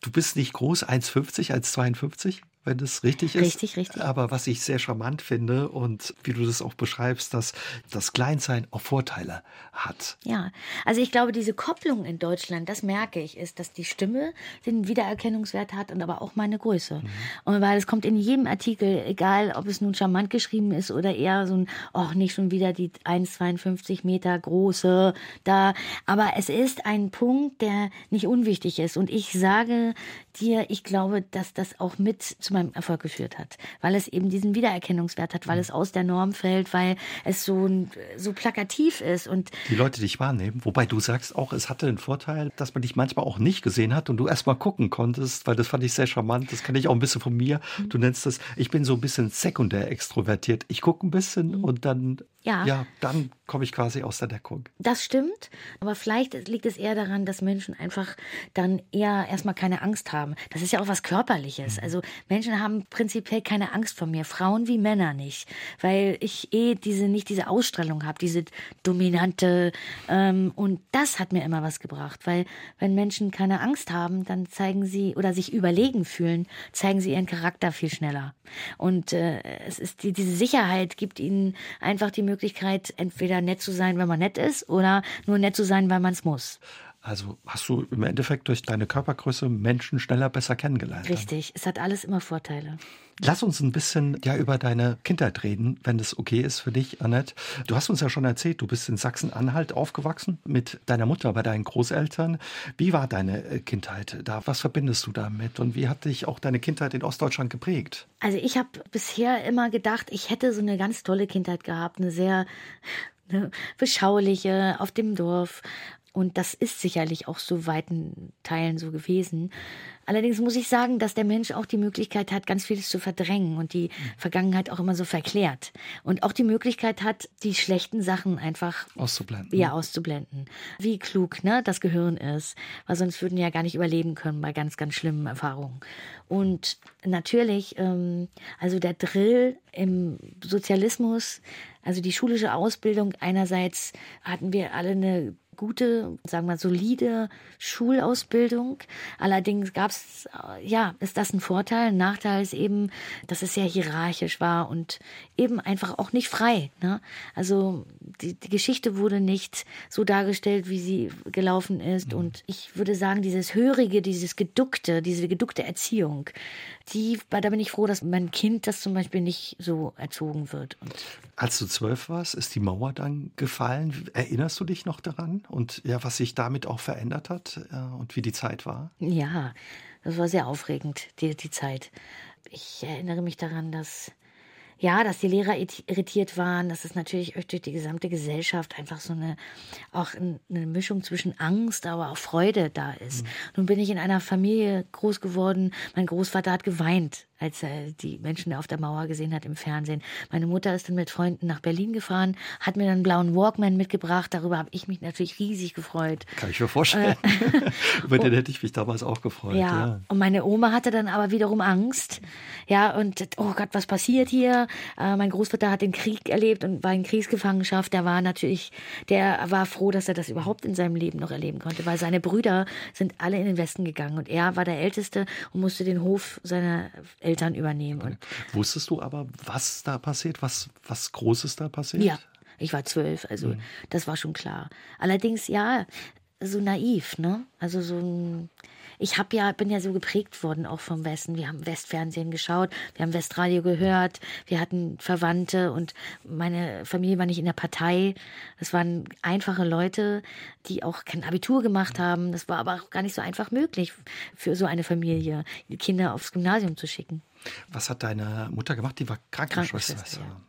Du bist nicht groß, 1,50 als 52? Wenn das richtig ist. Richtig, richtig. Aber was ich sehr charmant finde und wie du das auch beschreibst, dass das Kleinsein auch Vorteile hat. Ja, also ich glaube, diese Kopplung in Deutschland, das merke ich, ist, dass die Stimme den Wiedererkennungswert hat und aber auch meine Größe. Mhm. Und weil es kommt in jedem Artikel, egal ob es nun charmant geschrieben ist oder eher so ein, ach, nicht schon wieder die 1,52 Meter große da. Aber es ist ein Punkt, der nicht unwichtig ist. Und ich sage dir, ich glaube, dass das auch mit zum meinem Erfolg geführt hat, weil es eben diesen Wiedererkennungswert hat, weil es aus der Norm fällt, weil es so, so plakativ ist und die Leute dich wahrnehmen, wobei du sagst auch, es hatte den Vorteil, dass man dich manchmal auch nicht gesehen hat und du erst mal gucken konntest, weil das fand ich sehr charmant, das kann ich auch ein bisschen von mir. Mhm. Du nennst das, ich bin so ein bisschen sekundär extrovertiert. Ich gucke ein bisschen mhm. und dann ja. ja, dann komme ich quasi aus der Deckung. Das stimmt, aber vielleicht liegt es eher daran, dass Menschen einfach dann eher erstmal keine Angst haben. Das ist ja auch was Körperliches. Mhm. Also Menschen haben prinzipiell keine Angst vor mir, Frauen wie Männer nicht, weil ich eh diese nicht diese Ausstrahlung habe, diese dominante ähm, und das hat mir immer was gebracht, weil wenn Menschen keine Angst haben, dann zeigen sie oder sich überlegen fühlen, zeigen sie ihren Charakter viel schneller. Und äh, es ist die, diese Sicherheit gibt ihnen einfach die Möglichkeit, entweder nett zu sein, wenn man nett ist, oder nur nett zu sein, weil man es muss. Also hast du im Endeffekt durch deine Körpergröße Menschen schneller besser kennengelernt. Richtig, es hat alles immer Vorteile. Lass uns ein bisschen ja über deine Kindheit reden, wenn das okay ist für dich, Annette. Du hast uns ja schon erzählt, du bist in Sachsen-Anhalt aufgewachsen mit deiner Mutter bei deinen Großeltern. Wie war deine äh, Kindheit da? Was verbindest du damit? Und wie hat dich auch deine Kindheit in Ostdeutschland geprägt? Also ich habe bisher immer gedacht, ich hätte so eine ganz tolle Kindheit gehabt, eine sehr eine beschauliche auf dem Dorf und das ist sicherlich auch zu weiten Teilen so gewesen. Allerdings muss ich sagen, dass der Mensch auch die Möglichkeit hat, ganz vieles zu verdrängen und die Vergangenheit auch immer so verklärt. Und auch die Möglichkeit hat, die schlechten Sachen einfach auszublenden. Ja, auszublenden. Wie klug, ne, das Gehirn ist. Weil sonst würden wir ja gar nicht überleben können bei ganz, ganz schlimmen Erfahrungen. Und natürlich, ähm, also der Drill im Sozialismus, also die schulische Ausbildung einerseits hatten wir alle eine gute, sagen wir solide Schulausbildung. Allerdings gab es, äh, ja, ist das ein Vorteil. Ein Nachteil ist eben, dass es sehr hierarchisch war und eben einfach auch nicht frei. Ne? Also die, die Geschichte wurde nicht so dargestellt, wie sie gelaufen ist. Mhm. Und ich würde sagen, dieses Hörige, dieses Geduckte, diese geduckte Erziehung, die, da bin ich froh, dass mein Kind das zum Beispiel nicht so erzogen wird. Und Als du zwölf warst, ist die Mauer dann gefallen. Erinnerst du dich noch daran? Und ja, was sich damit auch verändert hat äh, und wie die Zeit war? Ja, das war sehr aufregend, die, die Zeit. Ich erinnere mich daran, dass ja, dass die Lehrer irritiert waren, dass es natürlich durch die gesamte Gesellschaft einfach so eine, auch eine Mischung zwischen Angst, aber auch Freude da ist. Mhm. Nun bin ich in einer Familie groß geworden. Mein Großvater hat geweint, als er die Menschen auf der Mauer gesehen hat im Fernsehen. Meine Mutter ist dann mit Freunden nach Berlin gefahren, hat mir dann einen blauen Walkman mitgebracht. Darüber habe ich mich natürlich riesig gefreut. Kann ich mir vorstellen. Äh, Über den hätte ich mich damals auch gefreut. Ja. ja. Und meine Oma hatte dann aber wiederum Angst. Ja, und oh Gott, was passiert hier? Äh, mein Großvater hat den Krieg erlebt und war in Kriegsgefangenschaft. Der war natürlich, der war froh, dass er das überhaupt in seinem Leben noch erleben konnte, weil seine Brüder sind alle in den Westen gegangen und er war der Älteste und musste den Hof seiner Eltern übernehmen. Und Wusstest du aber, was da passiert, was, was Großes da passiert? Ja, ich war zwölf, also mhm. das war schon klar. Allerdings, ja, so naiv, ne? Also so ein ich habe ja, bin ja so geprägt worden auch vom Westen. Wir haben Westfernsehen geschaut, wir haben Westradio gehört, wir hatten Verwandte und meine Familie war nicht in der Partei. Das waren einfache Leute, die auch kein Abitur gemacht haben. Das war aber auch gar nicht so einfach möglich für so eine Familie, die Kinder aufs Gymnasium zu schicken. Was hat deine Mutter gemacht? Die war Krankenschwester. Krankenschwester ja.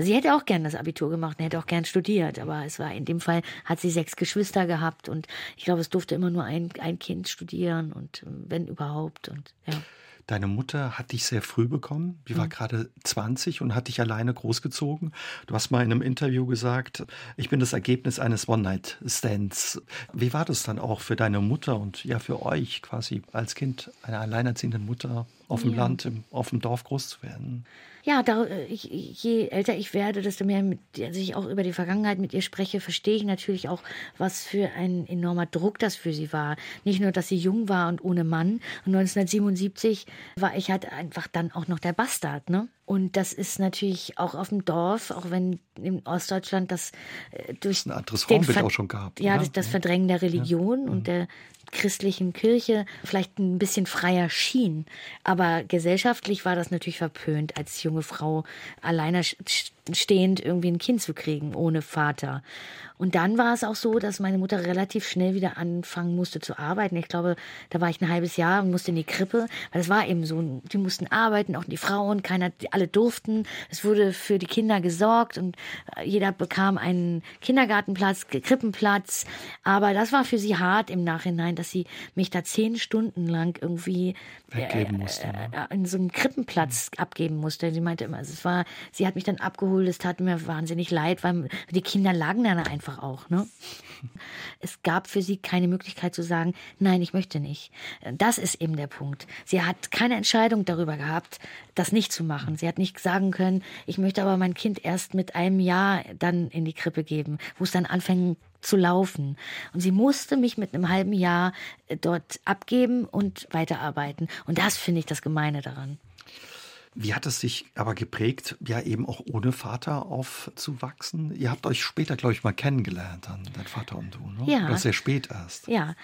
Also sie hätte auch gern das Abitur gemacht und hätte auch gern studiert, aber es war in dem Fall hat sie sechs Geschwister gehabt und ich glaube, es durfte immer nur ein, ein Kind studieren und wenn überhaupt und ja. Deine Mutter hat dich sehr früh bekommen. Die war mhm. gerade 20 und hat dich alleine großgezogen. Du hast mal in einem Interview gesagt, ich bin das Ergebnis eines One-Night-Stands. Wie war das dann auch für deine Mutter und ja für euch quasi als Kind einer alleinerziehenden Mutter auf dem ja. Land, im, auf dem Dorf groß zu werden? ja, da, ich, je älter ich werde, desto mehr mit, also ich auch über die Vergangenheit mit ihr spreche, verstehe ich natürlich auch, was für ein enormer Druck das für sie war. Nicht nur, dass sie jung war und ohne Mann. Und 1977 war ich halt einfach dann auch noch der Bastard, ne? Und das ist natürlich auch auf dem Dorf, auch wenn in Ostdeutschland das äh, durch ein anderes Formbild auch schon gab. Ja, das, das Verdrängen der Religion ja. und mhm. der christlichen Kirche vielleicht ein bisschen freier schien. Aber gesellschaftlich war das natürlich verpönt, als junge Frau alleine stehend irgendwie ein Kind zu kriegen, ohne Vater. Und dann war es auch so, dass meine Mutter relativ schnell wieder anfangen musste zu arbeiten. Ich glaube, da war ich ein halbes Jahr und musste in die Krippe, weil es war eben so, die mussten arbeiten, auch die Frauen, keiner, alle durften. Es wurde für die Kinder gesorgt und jeder bekam einen Kindergartenplatz, Krippenplatz. Aber das war für sie hart im Nachhinein, dass sie mich da zehn Stunden lang irgendwie weggeben musste, äh, ne? in so einem Krippenplatz abgeben musste. Sie meinte immer, also es war, sie hat mich dann abgeholt, es tat mir wahnsinnig leid, weil die Kinder lagen dann einfach auch. Ne? Es gab für sie keine Möglichkeit zu sagen, nein, ich möchte nicht. Das ist eben der Punkt. Sie hat keine Entscheidung darüber gehabt, das nicht zu machen. Sie hat nicht sagen können, ich möchte aber mein Kind erst mit einem Jahr dann in die Krippe geben, wo es dann anfängt zu laufen. Und sie musste mich mit einem halben Jahr äh, dort abgeben und weiterarbeiten. Und das finde ich das Gemeine daran. Wie hat es sich aber geprägt, ja eben auch ohne Vater aufzuwachsen? Ihr habt euch später, glaube ich, mal kennengelernt, dann dein Vater und du, ne? Ja. Oder sehr spät erst. Ja.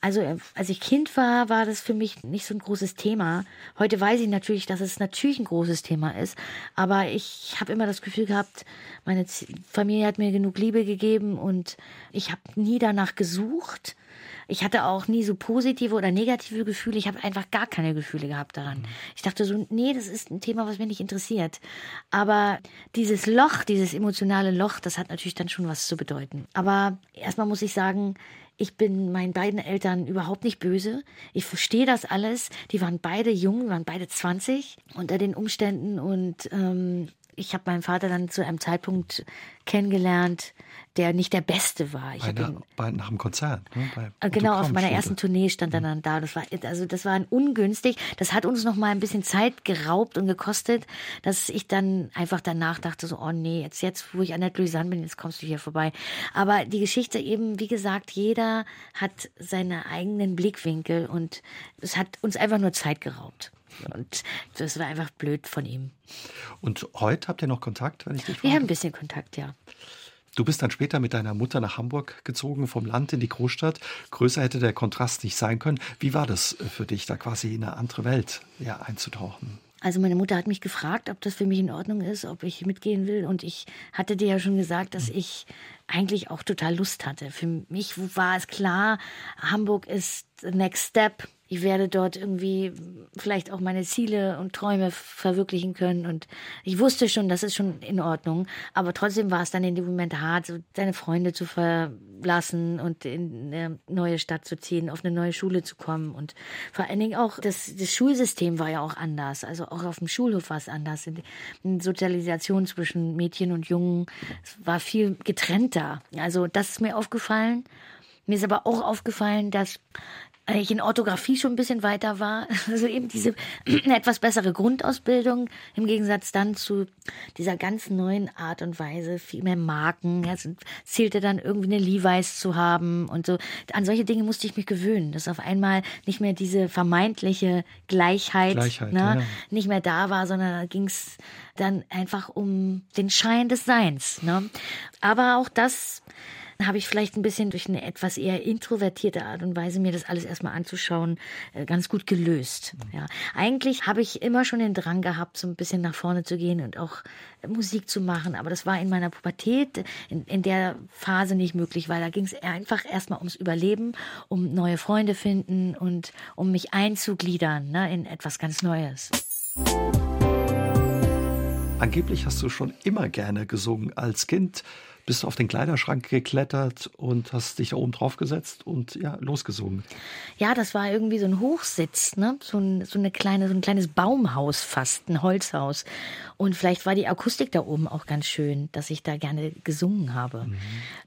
Also äh, als ich Kind war, war das für mich nicht so ein großes Thema. Heute weiß ich natürlich, dass es natürlich ein großes Thema ist. Aber ich habe immer das Gefühl gehabt, meine Familie hat mir genug Liebe gegeben und ich habe nie danach gesucht. Ich hatte auch nie so positive oder negative Gefühle. Ich habe einfach gar keine Gefühle gehabt daran. Mhm. Ich dachte so, nee, das ist ein Thema, was mich nicht interessiert. Aber dieses Loch, dieses emotionale Loch, das hat natürlich dann schon was zu bedeuten. Aber erstmal muss ich sagen, ich bin meinen beiden Eltern überhaupt nicht böse. Ich verstehe das alles. Die waren beide jung, waren beide 20 unter den Umständen und ähm, ich habe meinen Vater dann zu einem Zeitpunkt kennengelernt, der nicht der beste war. Ich bei, der, ihn, bei nach dem Konzert. Ne? Äh, genau, auf meiner ersten Tournee stand er mhm. dann da. Das war also das war ein ungünstig. Das hat uns noch mal ein bisschen Zeit geraubt und gekostet, dass ich dann einfach danach dachte so, oh nee, jetzt jetzt, wo ich an der Louisanne bin, jetzt kommst du hier vorbei. Aber die Geschichte eben, wie gesagt, jeder hat seine eigenen Blickwinkel und es hat uns einfach nur Zeit geraubt. Und das war einfach blöd von ihm. Und heute habt ihr noch Kontakt, wenn ich dich frage? Wir haben ein bisschen Kontakt, ja. Du bist dann später mit deiner Mutter nach Hamburg gezogen, vom Land in die Großstadt. Größer hätte der Kontrast nicht sein können. Wie war das für dich, da quasi in eine andere Welt ja, einzutauchen? Also meine Mutter hat mich gefragt, ob das für mich in Ordnung ist, ob ich mitgehen will. Und ich hatte dir ja schon gesagt, dass ich eigentlich auch total Lust hatte. Für mich war es klar, Hamburg ist the next step ich werde dort irgendwie vielleicht auch meine Ziele und Träume verwirklichen können. Und ich wusste schon, das ist schon in Ordnung. Aber trotzdem war es dann in dem Moment hart, so seine Freunde zu verlassen und in eine neue Stadt zu ziehen, auf eine neue Schule zu kommen. Und vor allen Dingen auch das, das Schulsystem war ja auch anders. Also auch auf dem Schulhof war es anders. Die Sozialisation zwischen Mädchen und Jungen war viel getrennter. Also das ist mir aufgefallen. Mir ist aber auch aufgefallen, dass ich in Orthographie schon ein bisschen weiter war. Also eben diese etwas bessere Grundausbildung im Gegensatz dann zu dieser ganz neuen Art und Weise, viel mehr Marken. Es zählte dann irgendwie eine Levi's zu haben und so. An solche Dinge musste ich mich gewöhnen, dass auf einmal nicht mehr diese vermeintliche Gleichheit, Gleichheit ne, ja. nicht mehr da war, sondern da ging es dann einfach um den Schein des Seins. Ne? Aber auch das habe ich vielleicht ein bisschen durch eine etwas eher introvertierte Art und Weise, mir das alles erstmal anzuschauen, äh, ganz gut gelöst. Ja. Eigentlich habe ich immer schon den Drang gehabt, so ein bisschen nach vorne zu gehen und auch Musik zu machen. Aber das war in meiner Pubertät, in, in der Phase nicht möglich, weil da ging es einfach erstmal ums Überleben, um neue Freunde finden und um mich einzugliedern ne, in etwas ganz Neues. Angeblich hast du schon immer gerne gesungen als Kind bist auf den Kleiderschrank geklettert und hast dich da oben drauf gesetzt und ja, losgesungen. Ja, das war irgendwie so ein Hochsitz, ne? So ein, so eine kleine, so ein kleines Baumhaus fast, ein Holzhaus. Und vielleicht war die Akustik da oben auch ganz schön, dass ich da gerne gesungen habe. Mhm.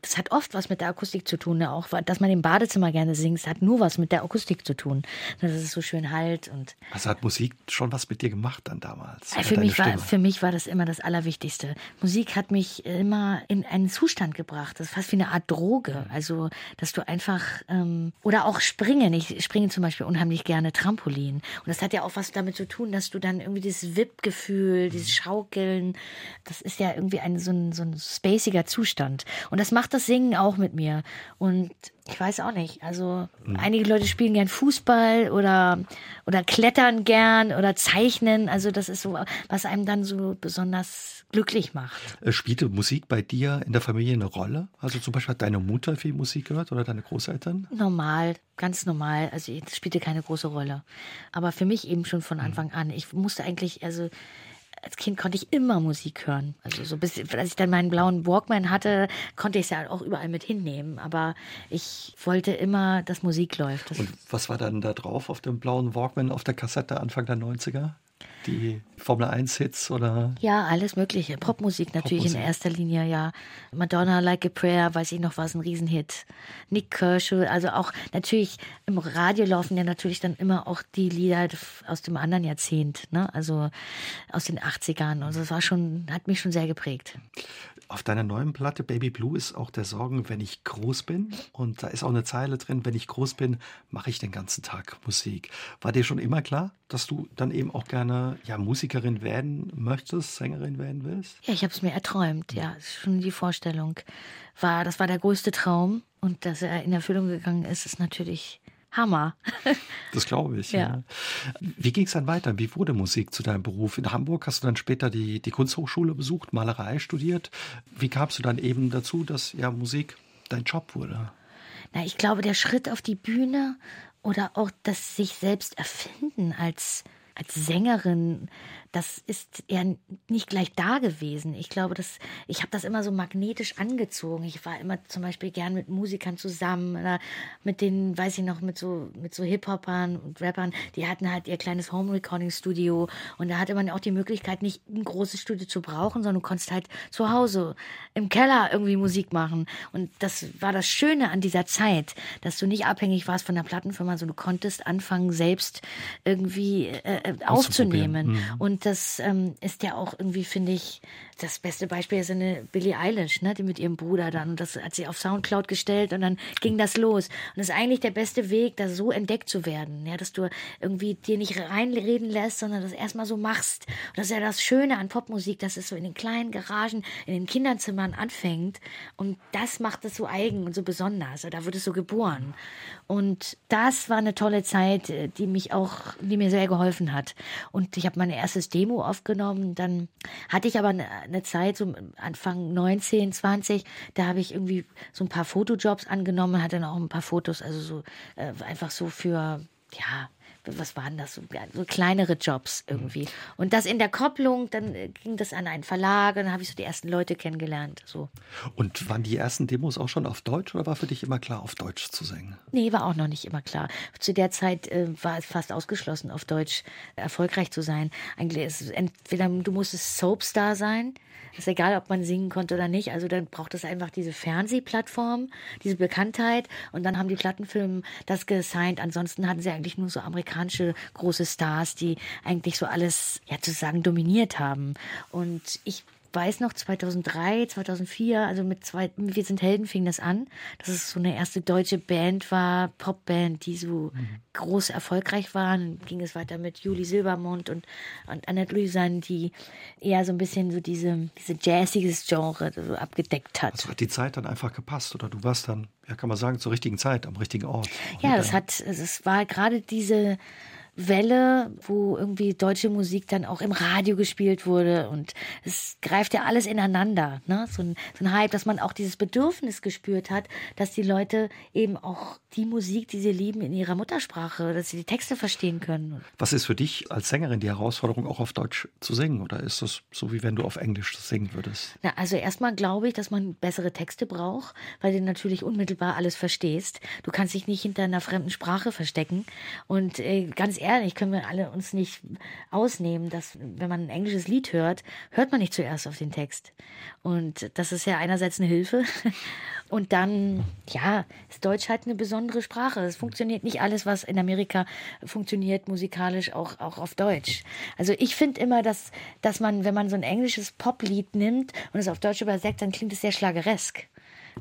Das hat oft was mit der Akustik zu tun, ne? auch dass man im Badezimmer gerne singt, hat nur was mit der Akustik zu tun. Dass es so schön halt und. Also hat Musik schon was mit dir gemacht dann damals? Für mich, war, für mich war das immer das Allerwichtigste. Musik hat mich immer in einen Zustand gebracht. Das ist fast wie eine Art Droge. Also, dass du einfach, ähm, oder auch springen. Ich springe zum Beispiel unheimlich gerne Trampolin. Und das hat ja auch was damit zu tun, dass du dann irgendwie dieses Wip-Gefühl, dieses Schaukeln, das ist ja irgendwie ein, so ein, so ein spaciger Zustand. Und das macht das Singen auch mit mir. Und ich weiß auch nicht. Also mhm. einige Leute spielen gern Fußball oder, oder klettern gern oder zeichnen. Also das ist so, was einem dann so besonders glücklich macht. Äh, spielte Musik bei dir in der Familie eine Rolle? Also zum Beispiel hat deine Mutter viel Musik gehört oder deine Großeltern? Normal, ganz normal. Also es spielte keine große Rolle. Aber für mich eben schon von mhm. Anfang an. Ich musste eigentlich, also als Kind konnte ich immer Musik hören. Also so bis, als ich dann meinen blauen Walkman hatte, konnte ich es ja auch überall mit hinnehmen. Aber ich wollte immer, dass Musik läuft. Das Und was war dann da drauf auf dem blauen Walkman auf der Kassette Anfang der 90er? Die Formel 1 Hits oder? Ja, alles Mögliche. Popmusik natürlich Popmusik. in erster Linie, ja. Madonna, Like a Prayer, weiß ich noch, war es ein Riesenhit. Nick Kershaw, also auch natürlich im Radio laufen ja natürlich dann immer auch die Lieder aus dem anderen Jahrzehnt, ne? Also aus den 80ern. Also das war schon, hat mich schon sehr geprägt. Auf deiner neuen Platte Baby Blue ist auch der Sorgen, wenn ich groß bin. Und da ist auch eine Zeile drin, wenn ich groß bin, mache ich den ganzen Tag Musik. War dir schon immer klar, dass du dann eben auch gerne ja, Musikerin werden möchtest, Sängerin werden willst? Ja, ich habe es mir erträumt, ja. Schon die Vorstellung. War, das war der größte Traum. Und dass er in Erfüllung gegangen ist, ist natürlich Hammer. Das glaube ich. Ja. ja. Wie ging es dann weiter? Wie wurde Musik zu deinem Beruf? In Hamburg hast du dann später die, die Kunsthochschule besucht, Malerei studiert. Wie kamst du dann eben dazu, dass ja Musik dein Job wurde? Na, ich glaube, der Schritt auf die Bühne oder auch das sich selbst erfinden als als Sängerin das ist ja nicht gleich da gewesen. Ich glaube, dass ich habe das immer so magnetisch angezogen. Ich war immer zum Beispiel gern mit Musikern zusammen oder mit den, weiß ich noch, mit so mit so Hip-Hopern und Rappern. Die hatten halt ihr kleines Home-Recording-Studio und da hatte man auch die Möglichkeit, nicht ein großes Studio zu brauchen, sondern du konntest halt zu Hause im Keller irgendwie Musik machen. Und das war das Schöne an dieser Zeit, dass du nicht abhängig warst von der Plattenfirma, sondern du konntest anfangen, selbst irgendwie äh, äh aufzunehmen. Mhm. Und das ähm, ist ja auch irgendwie, finde ich, das beste Beispiel ist eine Billie Eilish, ne, die mit ihrem Bruder dann. Und das hat sie auf Soundcloud gestellt und dann ging das los. Und das ist eigentlich der beste Weg, da so entdeckt zu werden. Ja, dass du irgendwie dir nicht reinreden lässt, sondern das erstmal so machst. Und das ist ja das Schöne an Popmusik, dass es so in den kleinen Garagen, in den Kinderzimmern anfängt. Und das macht es so eigen und so besonders. Da wird es so geboren. Und das war eine tolle Zeit, äh, die mich auch, die mir sehr geholfen hat. Und ich habe mein erstes Demo aufgenommen. Dann hatte ich aber eine, eine Zeit, so Anfang 19, 20, da habe ich irgendwie so ein paar Fotojobs angenommen, hatte dann auch ein paar Fotos, also so äh, einfach so für, ja, was waren das, so, so kleinere Jobs irgendwie. Und das in der Kopplung, dann äh, ging das an einen Verlag und dann habe ich so die ersten Leute kennengelernt. So. Und waren die ersten Demos auch schon auf Deutsch oder war für dich immer klar, auf Deutsch zu singen? Nee, war auch noch nicht immer klar. Zu der Zeit äh, war es fast ausgeschlossen, auf Deutsch erfolgreich zu sein. Eigentlich ist es entweder du musstest Soapstar sein, ist egal, ob man singen konnte oder nicht. Also dann braucht es einfach diese Fernsehplattform, diese Bekanntheit. Und dann haben die Plattenfilme das gesigned. Ansonsten hatten sie eigentlich nur so amerikanische große Stars, die eigentlich so alles, ja, zu sagen, dominiert haben. Und ich weiß noch, 2003, 2004, also mit zwei, Wir sind Helden fing das an, dass es so eine erste deutsche Band war, Popband, die so mhm. groß erfolgreich war. Dann ging es weiter mit Juli Silbermond und, und Annette Louisanne, die eher so ein bisschen so diese, diese jazziges Genre so abgedeckt hat. Also hat die Zeit dann einfach gepasst oder du warst dann, ja kann man sagen, zur richtigen Zeit, am richtigen Ort. Ja, das hat, es war gerade diese Welle, wo irgendwie deutsche Musik dann auch im Radio gespielt wurde und es greift ja alles ineinander. Ne? So, ein, so ein Hype, dass man auch dieses Bedürfnis gespürt hat, dass die Leute eben auch die Musik, die sie lieben, in ihrer Muttersprache, dass sie die Texte verstehen können. Was ist für dich als Sängerin die Herausforderung, auch auf Deutsch zu singen? Oder ist das so, wie wenn du auf Englisch singen würdest? Na, also erstmal glaube ich, dass man bessere Texte braucht, weil du natürlich unmittelbar alles verstehst. Du kannst dich nicht hinter einer fremden Sprache verstecken. Und äh, ganz ehrlich, können wir alle uns nicht ausnehmen, dass wenn man ein englisches Lied hört, hört man nicht zuerst auf den Text. Und das ist ja einerseits eine Hilfe und dann, ja, ist Deutsch halt eine besondere Sprache. Es funktioniert nicht alles, was in Amerika funktioniert, musikalisch auch, auch auf Deutsch. Also ich finde immer, dass, dass man, wenn man so ein englisches Poplied nimmt und es auf Deutsch übersetzt, dann klingt es sehr schlageresk.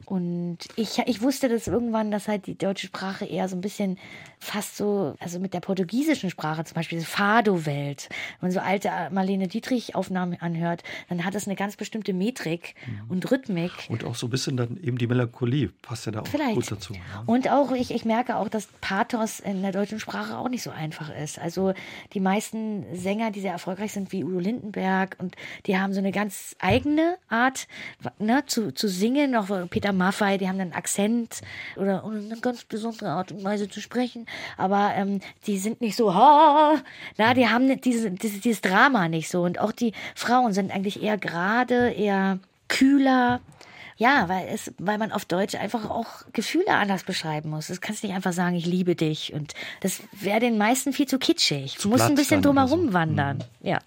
Und ich, ich wusste das irgendwann, dass halt die deutsche Sprache eher so ein bisschen fast so, also mit der portugiesischen Sprache, zum Beispiel diese Fado-Welt, wenn man so alte Marlene Dietrich-Aufnahmen anhört, dann hat es eine ganz bestimmte Metrik mhm. und Rhythmik. Und auch so ein bisschen dann eben die Melancholie passt ja da auch Vielleicht. gut dazu. Ja. Und auch, ich, ich merke auch, dass Pathos in der deutschen Sprache auch nicht so einfach ist. Also die meisten Sänger, die sehr erfolgreich sind, wie Udo Lindenberg, und die haben so eine ganz eigene Art ne, zu, zu singen, auch Peter Maffay, die haben einen Akzent oder eine ganz besondere Art und Weise zu sprechen aber ähm, die sind nicht so, ha, na, die haben diese, diese, dieses Drama nicht so. Und auch die Frauen sind eigentlich eher gerade, eher kühler. Ja, weil es, weil man auf Deutsch einfach auch Gefühle anders beschreiben muss. Das kannst nicht einfach sagen, ich liebe dich. Und das wäre den meisten viel zu kitschig. Du musst ein bisschen drumherum so. wandern. Mhm. Ja.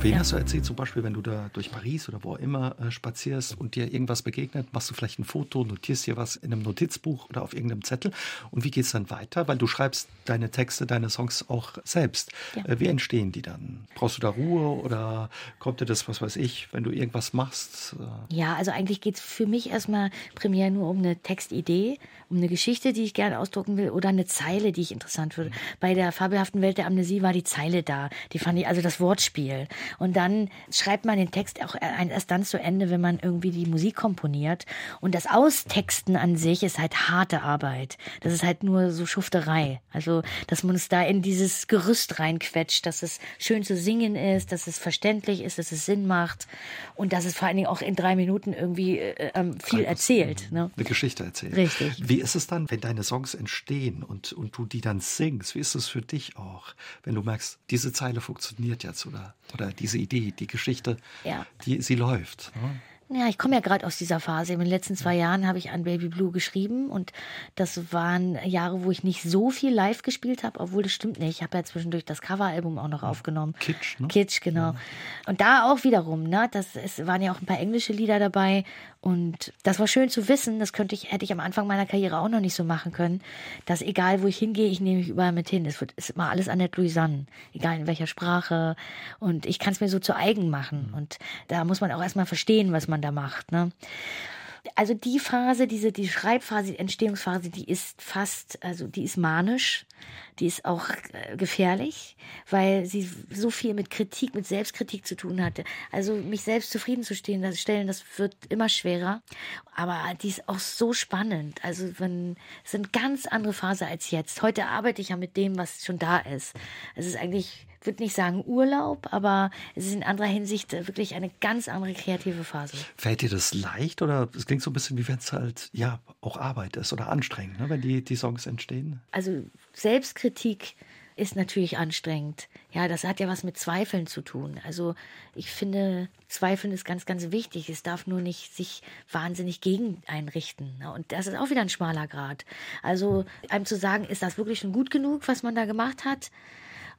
Wen ja. hast du erzählt, zum Beispiel, wenn du da durch Paris oder wo auch immer äh, spazierst und dir irgendwas begegnet, machst du vielleicht ein Foto, notierst dir was in einem Notizbuch oder auf irgendeinem Zettel und wie geht es dann weiter? Weil du schreibst deine Texte, deine Songs auch selbst. Ja. Äh, wie entstehen die dann? Brauchst du da Ruhe oder kommt dir das, was weiß ich, wenn du irgendwas machst? Äh ja, also eigentlich geht es für mich erstmal primär nur um eine Textidee, um eine Geschichte, die ich gerne ausdrucken will oder eine Zeile, die ich interessant würde. Mhm. Bei der fabelhaften Welt der Amnesie war die Zeile da. Die fand ich, also das Wortspiel. Und dann schreibt man den Text auch erst dann zu Ende, wenn man irgendwie die Musik komponiert. Und das Austexten an sich ist halt harte Arbeit. Das ist halt nur so Schufterei. Also, dass man es da in dieses Gerüst reinquetscht, dass es schön zu singen ist, dass es verständlich ist, dass es Sinn macht und dass es vor allen Dingen auch in drei Minuten irgendwie äh, ähm, viel erzählt. Ne? Eine Geschichte erzählt. Richtig. Wie ist es dann, wenn deine Songs entstehen und, und du die dann singst? Wie ist es für dich auch, wenn du merkst, diese Zeile funktioniert jetzt oder, oder diese Idee, die Geschichte, ja. die, sie läuft. Ja, ich komme ja gerade aus dieser Phase. In den letzten zwei Jahren habe ich an Baby Blue geschrieben und das waren Jahre, wo ich nicht so viel live gespielt habe, obwohl das stimmt nicht. Ich habe ja zwischendurch das Coveralbum auch noch aufgenommen. Kitsch, ne? Kitsch, genau. Ja. Und da auch wiederum, ne, das es waren ja auch ein paar englische Lieder dabei und das war schön zu wissen. Das könnte ich hätte ich am Anfang meiner Karriere auch noch nicht so machen können, dass egal wo ich hingehe, ich nehme mich überall mit hin. Es wird ist immer alles Annette Louisanne, egal in welcher Sprache und ich kann es mir so zu eigen machen und da muss man auch erstmal verstehen, was man man da macht. Ne? Also die Phase, diese die Schreibphase, die Entstehungsphase, die ist fast, also die ist manisch, die ist auch äh, gefährlich, weil sie so viel mit Kritik, mit Selbstkritik zu tun hatte. Also mich selbst zufriedenzustellen, das stellen, das wird immer schwerer. Aber die ist auch so spannend. Also wenn es ist eine ganz andere Phase als jetzt. Heute arbeite ich ja mit dem, was schon da ist. Es ist eigentlich würde nicht sagen Urlaub, aber es ist in anderer Hinsicht wirklich eine ganz andere kreative Phase. Fällt dir das leicht oder es klingt so ein bisschen wie wenn es halt ja auch Arbeit ist oder anstrengend, ne, wenn die, die Songs entstehen? Also Selbstkritik ist natürlich anstrengend. Ja, das hat ja was mit Zweifeln zu tun. Also ich finde, Zweifeln ist ganz, ganz wichtig. Es darf nur nicht sich wahnsinnig gegen einrichten. Und das ist auch wieder ein schmaler Grad. Also einem zu sagen, ist das wirklich schon gut genug, was man da gemacht hat?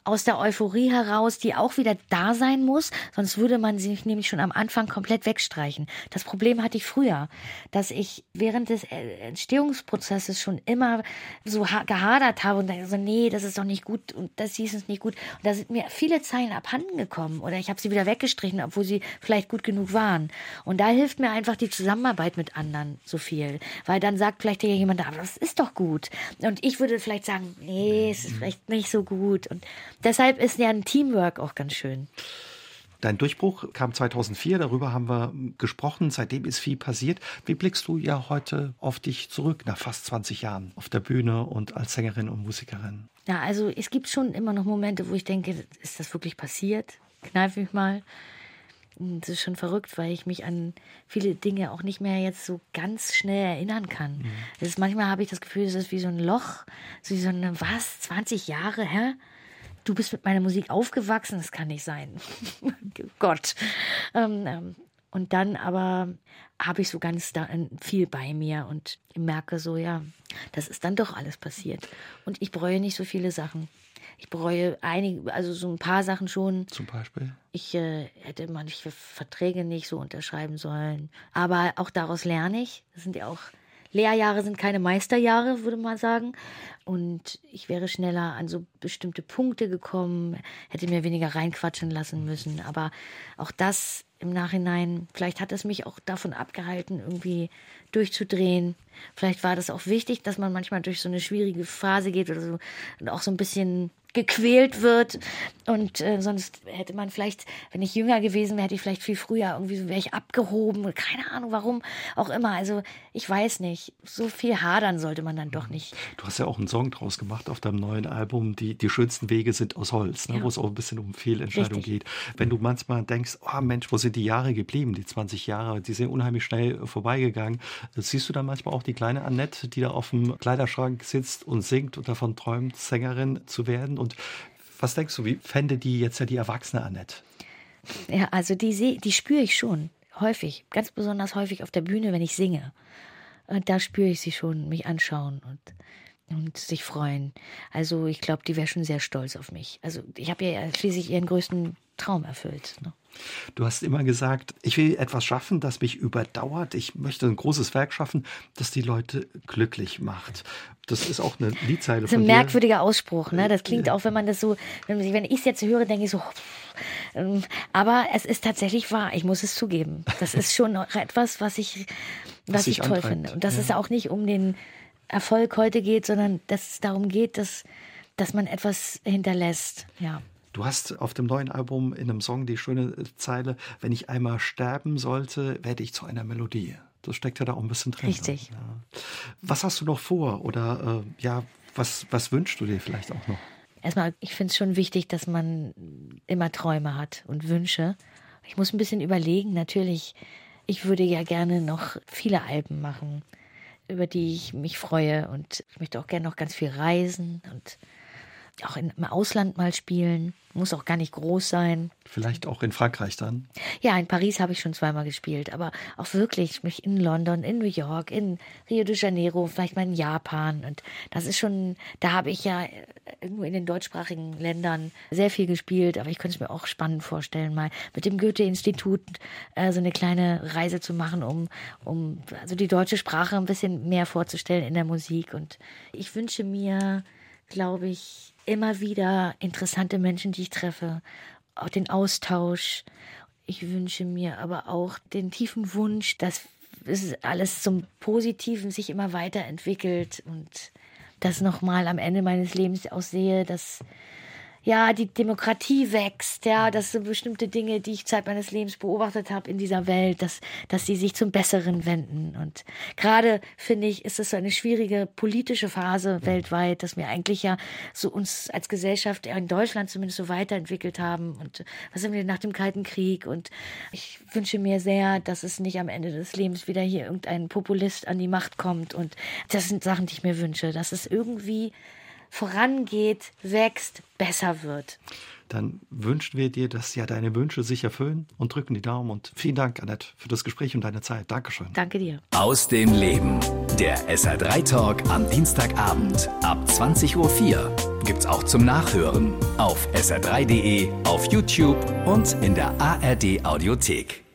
Aus der Euphorie heraus, die auch wieder da sein muss, sonst würde man sie nämlich schon am Anfang komplett wegstreichen. Das Problem hatte ich früher, dass ich während des Entstehungsprozesses schon immer so gehadert habe und dachte so, nee, das ist doch nicht gut und das hieß es nicht gut. Und da sind mir viele Zeilen abhanden gekommen oder ich habe sie wieder weggestrichen, obwohl sie vielleicht gut genug waren. Und da hilft mir einfach die Zusammenarbeit mit anderen so viel, weil dann sagt vielleicht jemand, aber das ist doch gut. Und ich würde vielleicht sagen, nee, es ist vielleicht nicht so gut. Und deshalb ist ja ein Teamwork auch ganz schön. Dein Durchbruch kam 2004, darüber haben wir gesprochen. Seitdem ist viel passiert. Wie blickst du ja heute auf dich zurück nach fast 20 Jahren auf der Bühne und als Sängerin und Musikerin? Ja, also es gibt schon immer noch Momente, wo ich denke, ist das wirklich passiert? Kneif mich mal. Das ist schon verrückt, weil ich mich an viele Dinge auch nicht mehr jetzt so ganz schnell erinnern kann. Mhm. Ist, manchmal habe ich das Gefühl, es ist wie so ein Loch, so wie so eine, was, 20 Jahre, hä? Du bist mit meiner Musik aufgewachsen, das kann nicht sein. Gott. Ähm, ähm, und dann aber habe ich so ganz da, viel bei mir und merke so, ja, das ist dann doch alles passiert. Und ich bereue nicht so viele Sachen. Ich bereue einige, also so ein paar Sachen schon. Zum Beispiel? Ich äh, hätte manche Verträge nicht so unterschreiben sollen. Aber auch daraus lerne ich. Das sind ja auch Lehrjahre sind keine Meisterjahre, würde man sagen. Und ich wäre schneller an so bestimmte Punkte gekommen, hätte mir weniger reinquatschen lassen müssen. Aber auch das im Nachhinein, vielleicht hat es mich auch davon abgehalten, irgendwie durchzudrehen. Vielleicht war das auch wichtig, dass man manchmal durch so eine schwierige Phase geht oder so und auch so ein bisschen gequält wird. Und äh, sonst hätte man vielleicht, wenn ich jünger gewesen wäre, hätte ich vielleicht viel früher irgendwie wäre ich abgehoben. Keine Ahnung, warum auch immer. Also ich weiß nicht. So viel hadern sollte man dann doch nicht. Du hast ja auch einen Song draus gemacht auf deinem neuen Album. Die, die schönsten Wege sind aus Holz, ne? ja. wo es auch ein bisschen um Fehlentscheidung Richtig. geht. Wenn du manchmal denkst, oh Mensch, wo sind die Jahre geblieben, die 20 Jahre, die sind unheimlich schnell vorbeigegangen. Siehst du dann manchmal auch die kleine Annette, die da auf dem Kleiderschrank sitzt und singt und davon träumt, Sängerin zu werden? Und was denkst du, wie fände die jetzt ja die erwachsene Annette? Ja, also die, die spüre ich schon häufig, ganz besonders häufig auf der Bühne, wenn ich singe. Und da spüre ich sie schon, mich anschauen und, und sich freuen. Also ich glaube, die wäre schon sehr stolz auf mich. Also ich habe ja schließlich ihren größten Traum erfüllt. Ne? Du hast immer gesagt, ich will etwas schaffen, das mich überdauert. Ich möchte ein großes Werk schaffen, das die Leute glücklich macht. Das ist auch eine Liedzeile das ist ein merkwürdiger Ausspruch. Ne? Das klingt auch, wenn man das so, wenn ich es jetzt höre, denke ich so. Ähm, aber es ist tatsächlich wahr. Ich muss es zugeben. Das ist schon etwas, was ich, was, was ich toll antreibt. finde. Und dass ja. es auch nicht um den Erfolg heute geht, sondern dass es darum geht, dass, dass man etwas hinterlässt. Ja. Du hast auf dem neuen Album in einem Song die schöne Zeile, wenn ich einmal sterben sollte, werde ich zu einer Melodie. Das steckt ja da auch ein bisschen drin. Richtig. Ja. Was hast du noch vor? Oder äh, ja, was, was wünschst du dir vielleicht auch noch? Erstmal, ich finde es schon wichtig, dass man immer Träume hat und Wünsche. Ich muss ein bisschen überlegen, natürlich, ich würde ja gerne noch viele Alben machen, über die ich mich freue. Und ich möchte auch gerne noch ganz viel reisen und auch in, im Ausland mal spielen. Muss auch gar nicht groß sein. Vielleicht auch in Frankreich dann? Ja, in Paris habe ich schon zweimal gespielt, aber auch wirklich mich in London, in New York, in Rio de Janeiro, vielleicht mal in Japan. Und das ist schon, da habe ich ja nur in den deutschsprachigen Ländern sehr viel gespielt, aber ich könnte es mir auch spannend vorstellen, mal mit dem Goethe-Institut äh, so eine kleine Reise zu machen, um, um also die deutsche Sprache ein bisschen mehr vorzustellen in der Musik. Und ich wünsche mir, glaube ich, immer wieder interessante Menschen, die ich treffe, auch den Austausch. Ich wünsche mir aber auch den tiefen Wunsch, dass es alles zum Positiven sich immer weiterentwickelt und das nochmal am Ende meines Lebens aussehe, dass ja, die Demokratie wächst, ja, dass so bestimmte Dinge, die ich Zeit meines Lebens beobachtet habe in dieser Welt, dass, dass sie sich zum Besseren wenden. Und gerade finde ich, ist es so eine schwierige politische Phase weltweit, dass wir eigentlich ja so uns als Gesellschaft in Deutschland zumindest so weiterentwickelt haben. Und was sind wir nach dem Kalten Krieg? Und ich wünsche mir sehr, dass es nicht am Ende des Lebens wieder hier irgendein Populist an die Macht kommt. Und das sind Sachen, die ich mir wünsche, dass es irgendwie vorangeht, wächst, besser wird. dann wünschen wir dir, dass ja deine Wünsche sich erfüllen und drücken die Daumen. Und vielen Dank, Annette, für das Gespräch und deine Zeit. Dankeschön. Danke dir. Aus dem Leben. Der SR3 Talk am Dienstagabend ab 20.04 Uhr gibt's auch zum Nachhören auf sr3.de, auf YouTube und in der ARD Audiothek.